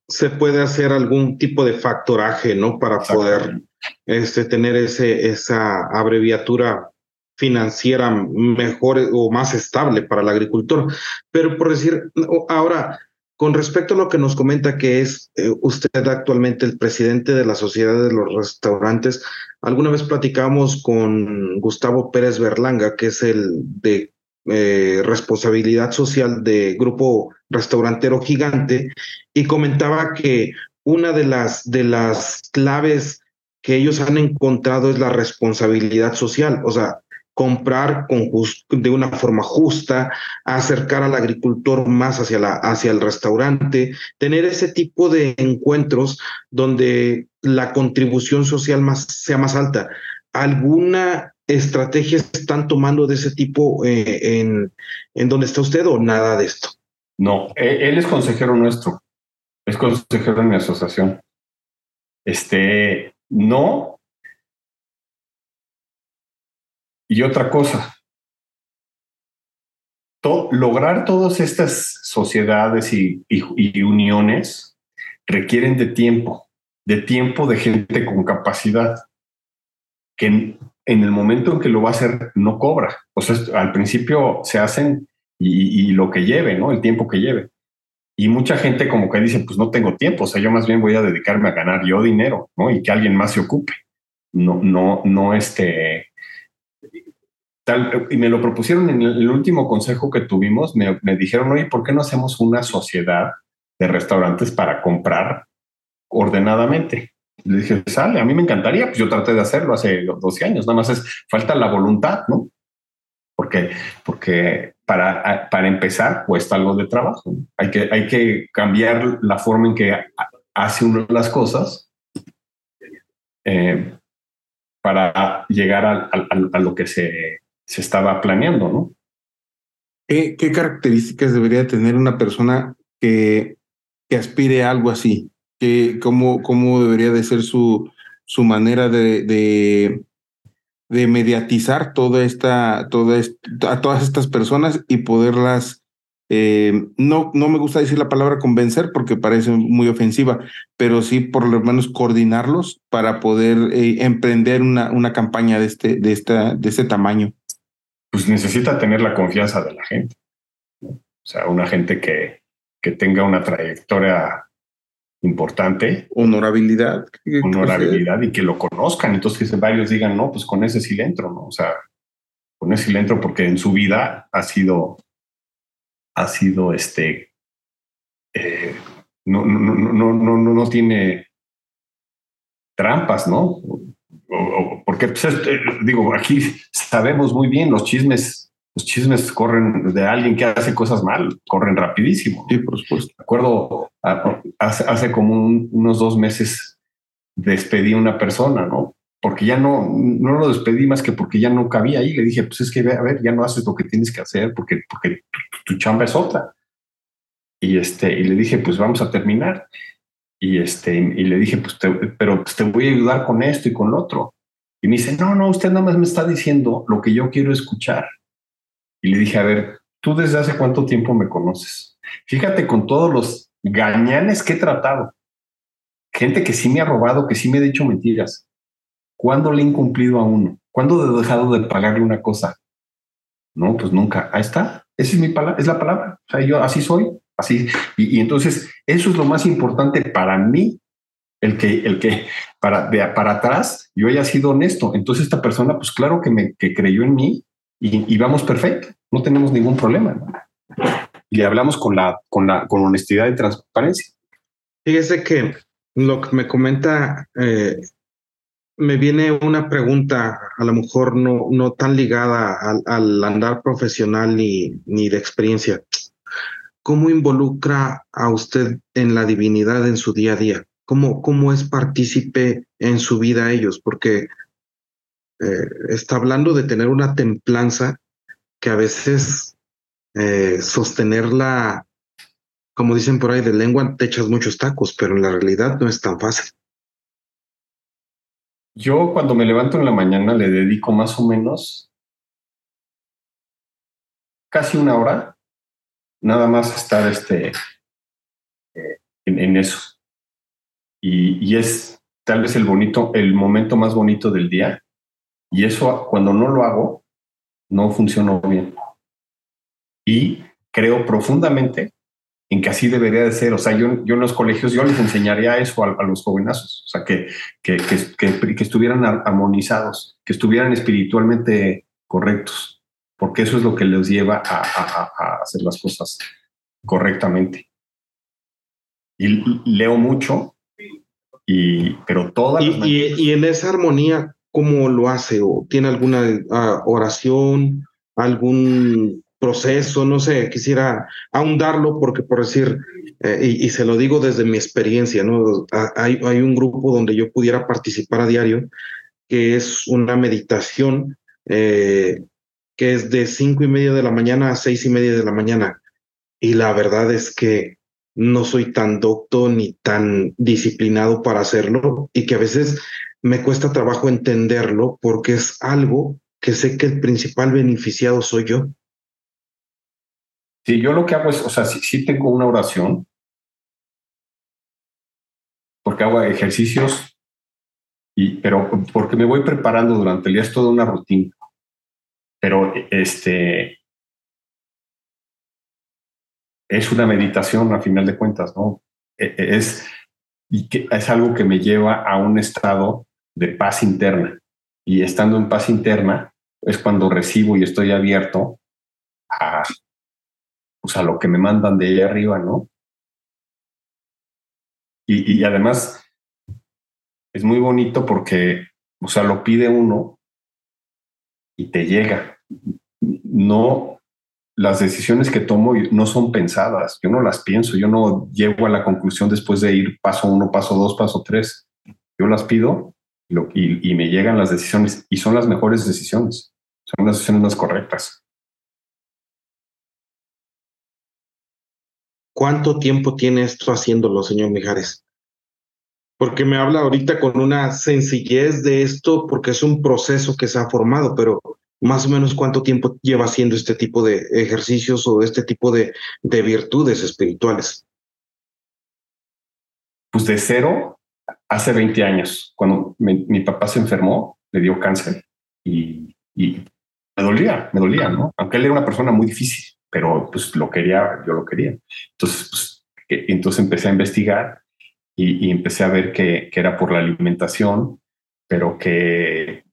se, puede hacer algún tipo de factoraje, ¿no? Para poder este, tener ese, esa abreviatura financiera mejor o más estable para el agricultor. Pero por decir, ahora, con respecto a lo que nos comenta que es eh, usted actualmente el presidente de la Sociedad de los Restaurantes, alguna vez platicamos con Gustavo Pérez Berlanga, que es el de eh, responsabilidad social de Grupo Restaurantero Gigante y comentaba que una de las, de las claves que ellos han encontrado es la responsabilidad social, o sea, comprar de una forma justa, acercar al agricultor más hacia, la, hacia el restaurante, tener ese tipo de encuentros donde la contribución social más, sea más alta. ¿Alguna estrategias están tomando de ese tipo eh, en, en donde está usted o nada de esto? No, e, él es consejero nuestro, es consejero de mi asociación. Este, no. Y otra cosa, lograr todas estas sociedades y, y uniones requieren de tiempo, de tiempo de gente con capacidad, que en el momento en que lo va a hacer, no cobra. O sea, al principio se hacen y, lo que lleve, ¿no? El tiempo que lleve. Y mucha gente como que dice, pues no tengo tiempo, o sea, yo más bien voy a dedicarme a ganar yo dinero, ¿no? Y que alguien más se ocupe. No, no, no, este... Tal, y me lo propusieron en el, último consejo que tuvimos, me, me dijeron, oye, ¿por qué no hacemos una sociedad de restaurantes para comprar ordenadamente? Le dije, sale, a mí me encantaría, pues yo traté de hacerlo hace 12 años, nada más es falta la voluntad, ¿no? Porque, porque para, para empezar cuesta algo de trabajo. Hay, que, hay que cambiar la forma en que hace uno las cosas eh, para llegar a, a, lo que se, se estaba planeando, ¿no? ¿Qué, características debería tener una persona que, que aspire a algo así? ¿Qué, cómo, ¿Cómo debería de ser su, su manera de, de, de mediatizar toda esta, toda a todas estas personas y poderlas eh, no, no me gusta decir la palabra convencer porque parece muy ofensiva, pero sí por lo menos coordinarlos para poder eh, emprender una, una campaña de este, de, esta, de este tamaño. Pues necesita tener la confianza de la gente. O sea, una gente que, que tenga una trayectoria importante. Honorabilidad. Honorabilidad y que lo conozcan. Entonces que varios digan, no, pues con ese sí le entro, ¿no? O sea, con ese sí le entro porque en su vida ha sido ha sido este, eh, no, no, no, no, no, no tiene trampas, ¿no? porque, pues, este, digo, aquí sabemos muy bien los chismes, los chismes corren de alguien que hace cosas mal, corren rapidísimo. Sí, por supuesto. De acuerdo, hace, hace como unos dos meses despedí a una persona, ¿no? porque ya no, no lo despedí más que porque ya no cabía ahí. Le dije, pues es que, a ver, ya no haces lo que tienes que hacer porque, porque tu, chamba es otra. Y, este, y le dije, pues vamos a terminar. Y, este, y le dije, pues, pero pues, te voy a ayudar con esto y con lo otro. Y me dice, no, no, usted nada más me está diciendo lo que yo quiero escuchar. Y le dije, a ver, ¿tú desde hace cuánto tiempo me conoces? Fíjate con todos los gañanes que he tratado. Gente que sí me ha robado, que sí me ha dicho mentiras ¿Cuándo le he incumplido a uno? ¿Cuándo he dejado de pagarle una cosa? No, pues nunca. Ahí está. Esa es mi palabra, es la palabra. O sea, yo así soy, así. Y, entonces eso es lo más importante para mí, el que, el que para, de, para atrás yo haya sido honesto. Entonces esta persona, pues claro que me que creyó en mí y, vamos perfecto. No tenemos ningún problema. Y le hablamos con la, con la, con honestidad y transparencia. Fíjese que lo que me comenta eh, me viene una pregunta, a lo mejor no, no tan ligada al, andar profesional ni, ni de experiencia. ¿Cómo involucra a usted en la divinidad en su día a día? ¿Cómo, cómo es partícipe en su vida ellos? Porque eh, está hablando de tener una templanza que a veces eh, sostenerla, como dicen por ahí, de lengua te echas muchos tacos, pero en la realidad no es tan fácil. Yo cuando me levanto en la mañana le dedico más o menos casi una hora nada más estar este, eh, en, eso. Y, es tal vez el bonito, el momento más bonito del día. Y eso cuando no lo hago, no funcionó bien. Y creo profundamente en que así debería de ser. O sea, yo, yo en los colegios, yo les enseñaría eso a, los jovenazos, o sea, que, que, que, que, estuvieran armonizados, que estuvieran espiritualmente correctos, porque eso es lo que les lleva a, a, hacer las cosas correctamente. Y leo mucho, y, pero todas y, y, en esa armonía, ¿cómo lo hace? ¿O tiene alguna ah, oración, algún proceso, no sé, quisiera ahondarlo porque por decir, eh, y, se lo digo desde mi experiencia, ¿no? Hay, un grupo donde yo pudiera participar a diario, que es una meditación eh, que es de cinco y media de la mañana a seis y media de la mañana. Y la verdad es que no soy tan docto ni tan disciplinado para hacerlo y que a veces me cuesta trabajo entenderlo porque es algo que sé que el principal beneficiado soy yo. Sí, yo lo que hago es, o sea, sí, tengo una oración, porque hago ejercicios, y, pero porque me voy preparando durante el día, es toda una rutina. Pero este es una meditación a final de cuentas, ¿no? E, e, es, y que es algo que me lleva a un estado de paz interna. Y estando en paz interna es cuando recibo y estoy abierto a, pues a lo que me mandan de ahí arriba, ¿no? Y, y además es muy bonito porque, o sea, lo pide uno y te llega. No, las decisiones que tomo no son pensadas, yo no las pienso, yo no llego a la conclusión después de ir paso uno, paso dos, paso tres. Yo las pido y, y me llegan las decisiones y son las mejores decisiones, son las decisiones más correctas. ¿Cuánto tiempo tiene esto haciéndolo, señor Mijares? Porque me habla ahorita con una sencillez de esto, porque es un proceso que se ha formado, pero más o menos cuánto tiempo lleva haciendo este tipo de ejercicios o este tipo de, de virtudes espirituales. Pues de cero hace 20 años, cuando mi, papá se enfermó, le dio cáncer y, me dolía, me dolía, ¿no? Aunque él era una persona muy difícil pero pues lo quería, yo lo quería. Entonces, pues, entonces empecé a investigar y, empecé a ver que, que, era por la alimentación, pero que,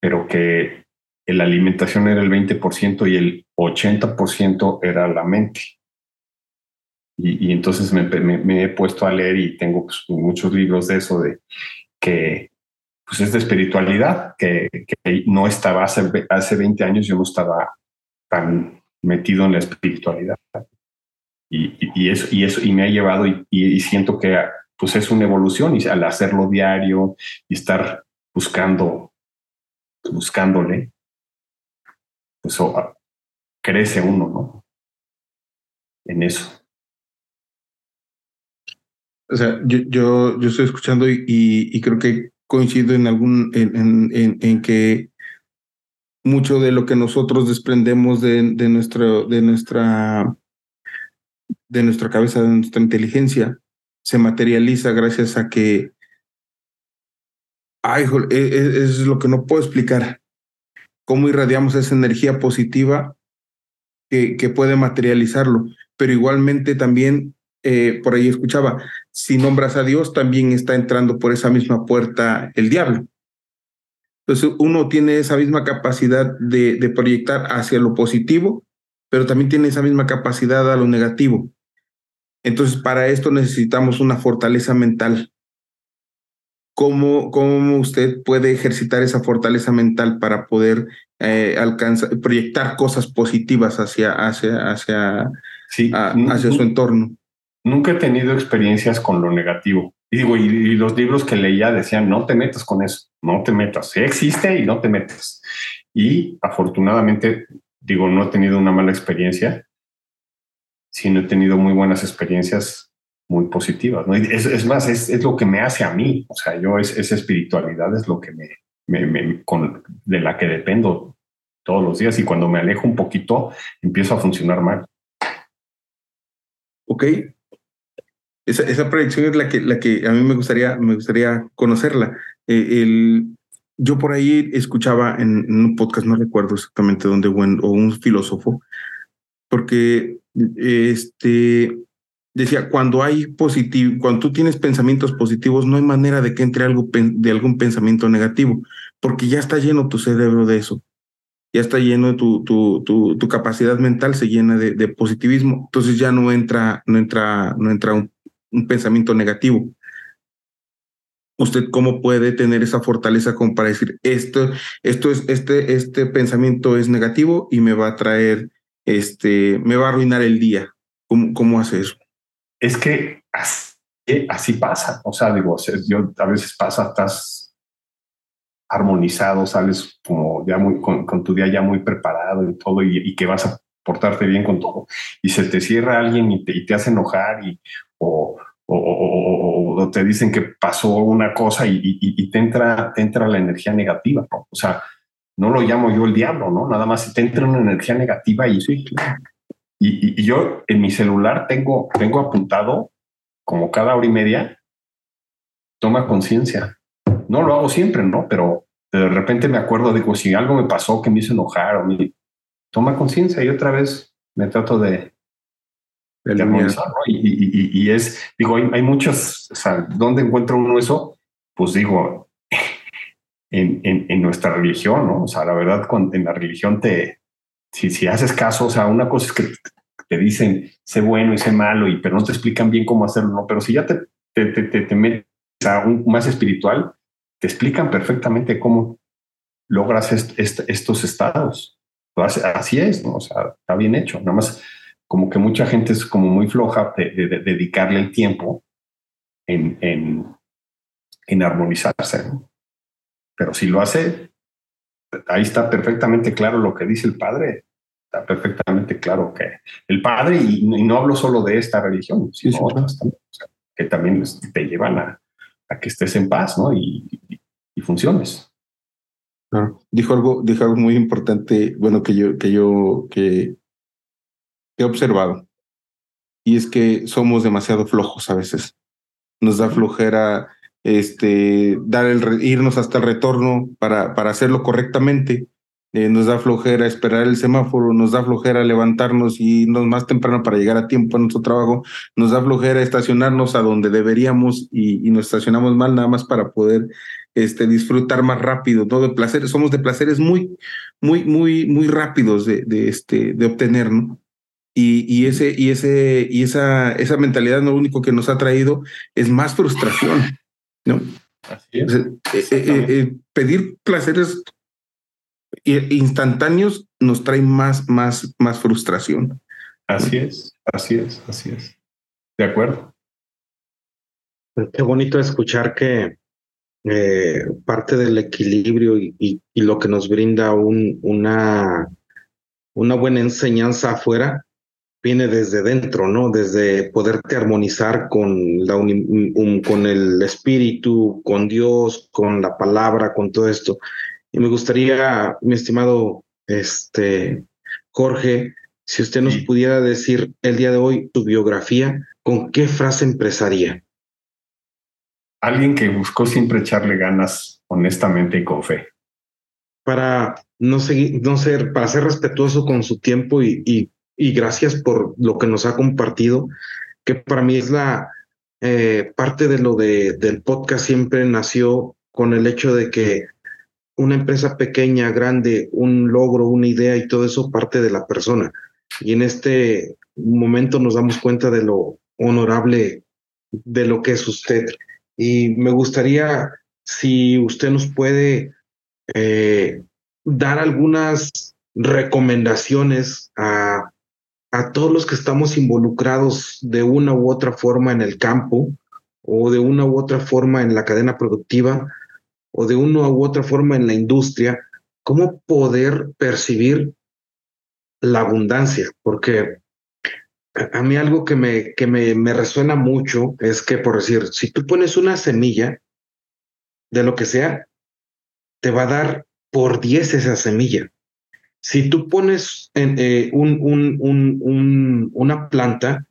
pero que la alimentación era el 20% y el 80% era la mente. Y, y entonces me, me, he puesto a leer y tengo pues, muchos libros de eso, de que pues es de espiritualidad, que, que no estaba hace, hace 20 años, yo no estaba tan metido en la espiritualidad. Y, eso, y eso, y me ha llevado y, siento que pues es una evolución y al hacerlo diario y estar buscando, buscándole, pues crece uno, ¿no? En eso. O sea, yo, yo, yo estoy escuchando y, y, creo que coincido en algún, en, en, en que mucho de lo que nosotros desprendemos de, de, nuestro, de, nuestra, de nuestra cabeza, de nuestra inteligencia, se materializa gracias a que, ay, e, e, es, lo que no puedo explicar, cómo irradiamos esa energía positiva que, que puede materializarlo, pero igualmente también, eh, por ahí escuchaba, si nombras a Dios, también está entrando por esa misma puerta el diablo. Entonces uno tiene esa misma capacidad de, de proyectar hacia lo positivo, pero también tiene esa misma capacidad a lo negativo. Entonces para esto necesitamos una fortaleza mental. ¿Cómo, cómo usted puede ejercitar esa fortaleza mental para poder eh, alcanzar, proyectar cosas positivas hacia, hacia, hacia, hacia su entorno? Nunca he tenido experiencias con lo negativo. Y digo, y, los libros que leía decían, no te metas con eso, no te metas, existe y no te metas. Y afortunadamente, digo, no he tenido una mala experiencia, sino he tenido muy buenas experiencias muy positivas. ¿no? Es, más, es, lo que me hace a mí. O sea, yo es, esa espiritualidad es lo que me, me, con, de la que dependo todos los días y cuando me alejo un poquito empiezo a funcionar mal. Ok, esa, esa proyección es la que, la que a mí me gustaría, me gustaría conocerla. Eh, el, yo por ahí escuchaba en, un podcast, no recuerdo exactamente dónde, o, un filósofo, porque este decía, cuando hay positivo, cuando tú tienes pensamientos positivos, no hay manera de que entre algo de algún pensamiento negativo, porque ya está lleno tu cerebro de eso. Ya está lleno tu, tu, tu, tu capacidad mental se llena de, de, positivismo. Entonces ya no entra, no entra, no entra un, un pensamiento negativo. ¿Usted cómo puede tener esa fortaleza como para decir esto, esto es, este, este pensamiento es negativo y me va a traer, este, me va a arruinar el día? ¿Cómo, cómo hace eso? Es que así, pasa. O sea, digo, yo a veces pasa, estás armonizado, sales como ya muy con, tu día ya muy preparado y todo, y, que vas a portarte bien con todo. Y se te cierra alguien y te, y te hace enojar y, o, te dicen que pasó una cosa y, te, entra, te entra la energía negativa. ¿no? O sea, no lo llamo yo el diablo, ¿no? Nada más te entra una energía negativa y, sí, y, yo en mi celular tengo, tengo apuntado como cada hora y media, toma conciencia. No lo hago siempre, ¿no? Pero de repente me acuerdo, digo, si algo me pasó que me hizo enojar o me toma conciencia y otra vez me trato de, y, es, digo, hay, muchos, o sea, ¿dónde encuentra uno eso? Pues digo, en, en, nuestra religión, ¿no? O sea, la verdad, en la religión te, si, si haces caso, o sea, una cosa es que te dicen, sé bueno y sé malo, y, pero no te explican bien cómo hacerlo, ¿no? Pero si ya te, te, te, te metes a un más espiritual, te explican perfectamente cómo logras estos estados. Así es, ¿no? O sea, está bien hecho. Nada más como que mucha gente es como muy floja de, dedicarle el tiempo en, en, en armonizarse. Pero si lo hace, ahí está perfectamente claro lo que dice el padre. está perfectamente claro que el padre, y, no hablo solo de esta religión, sino que también te llevan a, que estés en paz, ¿no? Y, funciones. Dijo algo, dijo algo muy importante, bueno, que yo, que yo, que he observado. Y es que somos demasiado flojos a veces. Nos da flojera este, dar el, irnos hasta el retorno para, para hacerlo correctamente. Eh, nos da flojera esperar el semáforo, nos da flojera levantarnos y irnos más temprano para llegar a tiempo a nuestro trabajo, nos da flojera estacionarnos a donde deberíamos y, nos estacionamos mal nada más para poder este, disfrutar más rápido, ¿no? Placeres, somos de placeres muy, muy, muy, muy rápidos de, este, de obtener, ¿no? Y, y, ese, y, ese, y esa, esa mentalidad lo único que nos ha traído es más frustración, ¿no? Así es. Eh, eh, eh, pedir placeres instantáneos nos trae más, más, más frustración. Así es, así es, así es. De acuerdo. Qué bonito escuchar que parte del equilibrio y, y, lo que nos brinda un, una, una buena enseñanza afuera viene desde dentro, ¿no? Desde poderte armonizar con, la con el espíritu, con Dios, con la palabra, con todo esto. Y me gustaría, mi estimado este, Jorge, si usted nos pudiera decir el día de hoy su biografía, ¿con qué frase empezaría? Alguien que buscó siempre echarle ganas honestamente y con fe. Para no, seguir, no ser, para ser respetuoso con su tiempo y, y y gracias por lo que nos ha compartido, que para mí es la eh, parte de lo de, del podcast siempre nació con el hecho de que una empresa pequeña, grande, un logro, una idea y todo eso parte de la persona. Y en este momento nos damos cuenta de lo honorable de lo que es usted. Y me gustaría si usted nos puede eh, dar algunas recomendaciones a a todos los que estamos involucrados de una u otra forma en el campo o de una u otra forma en la cadena productiva o de una u otra forma en la industria, cómo poder percibir la abundancia, porque a mí algo que me, que me, me resuena mucho es que, por decir, si tú pones una semilla de lo que sea, te va a dar por 10 esa semilla. Si tú pones eh, un, una planta,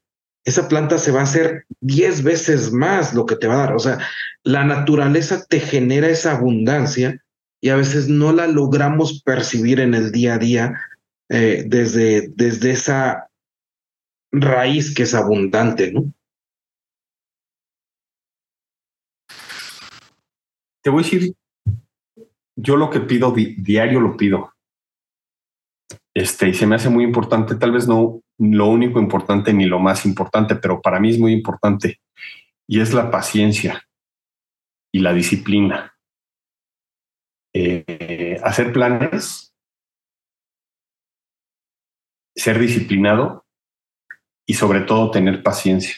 esa planta se va a hacer 10 veces más lo que te va a dar. O sea, la naturaleza te genera esa abundancia y a veces no la logramos percibir en el día a día eh, desde, desde esa raíz que es abundante, ¿no? Te voy a decir, yo lo que pido diario lo pido. Este, y se me hace muy importante, tal vez no lo único importante ni lo más importante, pero para mí es muy importante, y es la paciencia y la disciplina. Eh, hacer planes, ser disciplinado y sobre todo tener paciencia.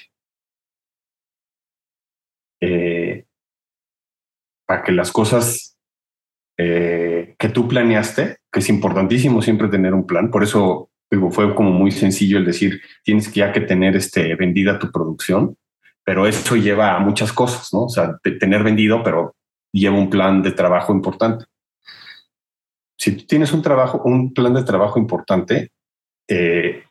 Eh, para que las cosas eh, que tú planeaste que es importantísimo siempre tener un plan. Por eso digo, fue como muy sencillo el decir, tienes que ya que tener este, vendida tu producción, pero eso lleva a muchas cosas, ¿no? O sea, tener vendido, pero lleva un plan de trabajo importante. Si tú tienes un trabajo, un plan de trabajo importante, eh,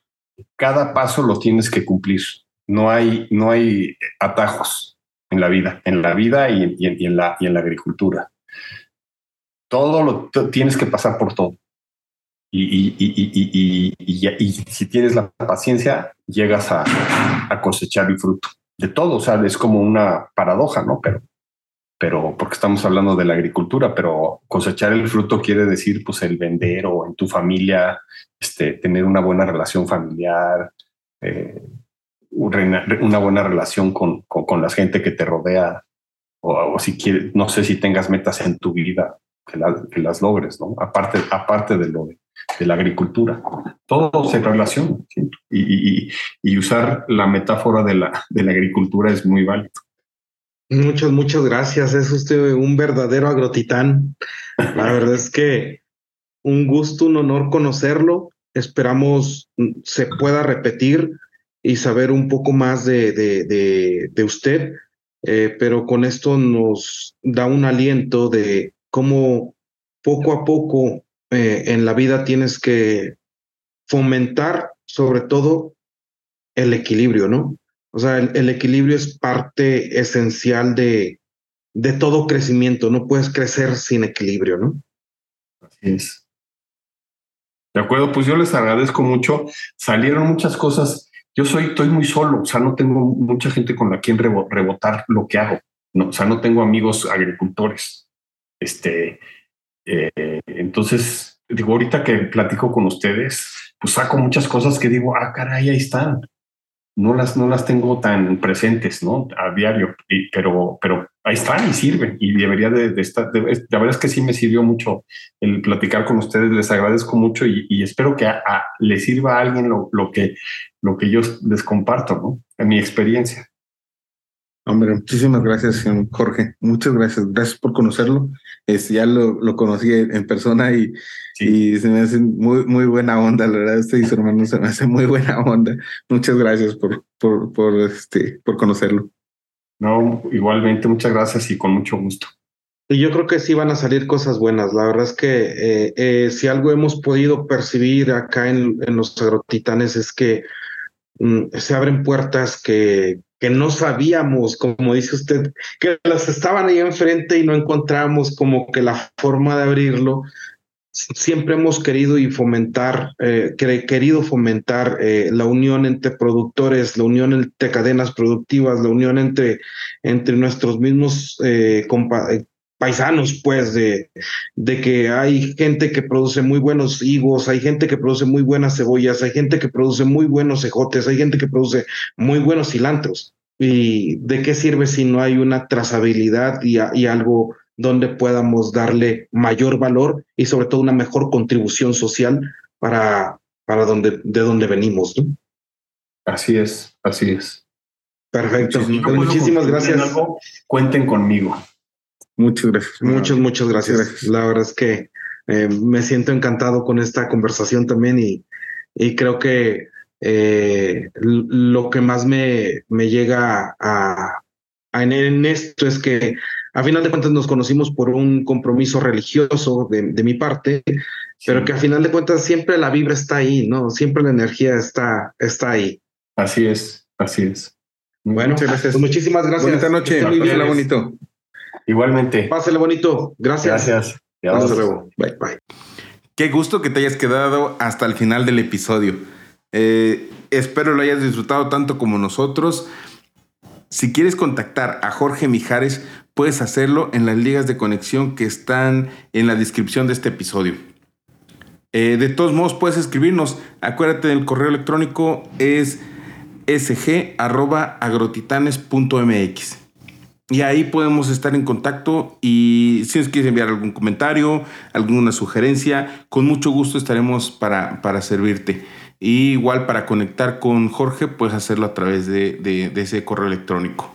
cada paso lo tienes que cumplir. No hay, no hay atajos en la vida, en la vida y, en, la, y en la agricultura todo lo tienes que pasar por todo. Y, y, si tienes la paciencia, llegas a, cosechar el fruto de todo. O sea, es como una paradoja, ¿no? Pero, pero porque estamos hablando de la agricultura, pero cosechar el fruto quiere decir, pues, el vender o en tu familia, este, tener una buena relación familiar, eh, una buena relación con, con, la gente que te rodea, o, o si quieres, no sé si tengas metas en tu vida, que, las logres, ¿no? Aparte, aparte de lo de, la agricultura. Todo se relaciona y, y, usar la metáfora de la, de la agricultura es muy válido. Muchas, muchas gracias. Es usted un verdadero agrotitán. La verdad es que un gusto, un honor conocerlo esperamos mm, se pueda repetir y saber un poco más de, de, usted, eh, pero con esto nos da un aliento de cómo poco a poco eh, en la vida tienes que fomentar sobre todo el equilibrio, ¿no? O sea, el, equilibrio es parte esencial de, de todo crecimiento. No puedes crecer sin equilibrio, ¿no? Así es. De acuerdo, pues yo les agradezco mucho. Salieron muchas cosas. Yo soy, estoy muy solo, o sea, no tengo mucha gente con la quien rebotar lo que hago. No, o sea, no tengo amigos agricultores. Este, eh, entonces, digo, ahorita que platico con ustedes, pues saco muchas cosas que digo, ah, caray, ahí están no las, no las tengo tan presentes, ¿no? A diario, pero, pero ahí están y sirven y debería de, estar, la verdad es que sí me sirvió mucho el platicar con ustedes, les agradezco mucho y, espero que a, le sirva a alguien lo, lo, que, lo que yo les comparto, ¿no? En mi experiencia. Hombre, muchísimas gracias, Jorge. Muchas gracias. Gracias por conocerlo. Este, ya lo, lo conocí en persona y, y se me hace muy, muy buena onda. La verdad, este y su hermano se me hace muy buena onda. Muchas gracias por, por, por, este, por conocerlo. No, igualmente, muchas gracias y con mucho gusto. Y yo creo que sí van a salir cosas buenas. La verdad es que eh, eh, si algo hemos podido percibir acá en, en los agrotitanes es que se abren puertas que, que no sabíamos, como dice usted, que las estaban ahí enfrente y no encontramos como que la forma de abrirlo. Siempre hemos querido y fomentar, eh, querido fomentar eh, la unión entre productores, la unión entre cadenas productivas, la unión entre, entre nuestros mismos eh, paisanos, pues, de, de que hay gente que produce muy buenos higos, hay gente que produce muy buenas cebollas, hay gente que produce muy buenos ejotes, hay gente que produce muy buenos cilantros. ¿Y de qué sirve si no hay una trazabilidad y, y algo donde podamos darle mayor valor y sobre todo una mejor contribución social para, para donde, de donde venimos? ¿no? Así es, así es. Perfecto. Muchísimas gracias. cuenten conmigo. Muchas gracias. Muchas, muchas gracias. La verdad es que eh, me siento encantado con esta conversación también y, y creo que eh, lo que más me, me llega a, en, esto es que a final de cuentas nos conocimos por un compromiso religioso de, mi parte, pero que a final de cuentas siempre la vibra está ahí, ¿no? Siempre la energía está, está ahí. Así es, así es. Bueno, pues muchísimas gracias. Buenas noches. Pásale bonito. Igualmente. Pásale bonito. Gracias. Gracias. Hasta luego. Bye, bye. Qué gusto que te hayas quedado hasta el final del episodio. Eh, espero lo hayas disfrutado tanto como nosotros. Si quieres contactar a Jorge Mijares, puedes hacerlo en las ligas de conexión que están en la descripción de este episodio. Eh, de todos modos, puedes escribirnos. Acuérdate del correo electrónico es sg.agrotitanes.mx. Y ahí podemos estar en contacto y si nos quieres enviar algún comentario, alguna sugerencia, con mucho gusto estaremos para, para servirte. Y igual para conectar con Jorge, puedes hacerlo a través de, ese correo electrónico.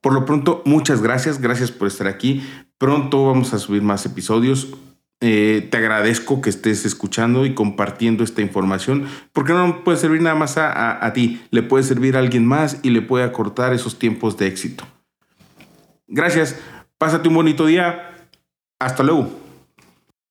Por lo pronto, muchas gracias, gracias por estar aquí. Pronto vamos a subir más episodios. Eh, te agradezco que estés escuchando y compartiendo esta información, porque no puede servir nada más a, a, ti, le puede servir a alguien más y le puede acortar esos tiempos de éxito. Gracias, pásate un bonito día, hasta luego.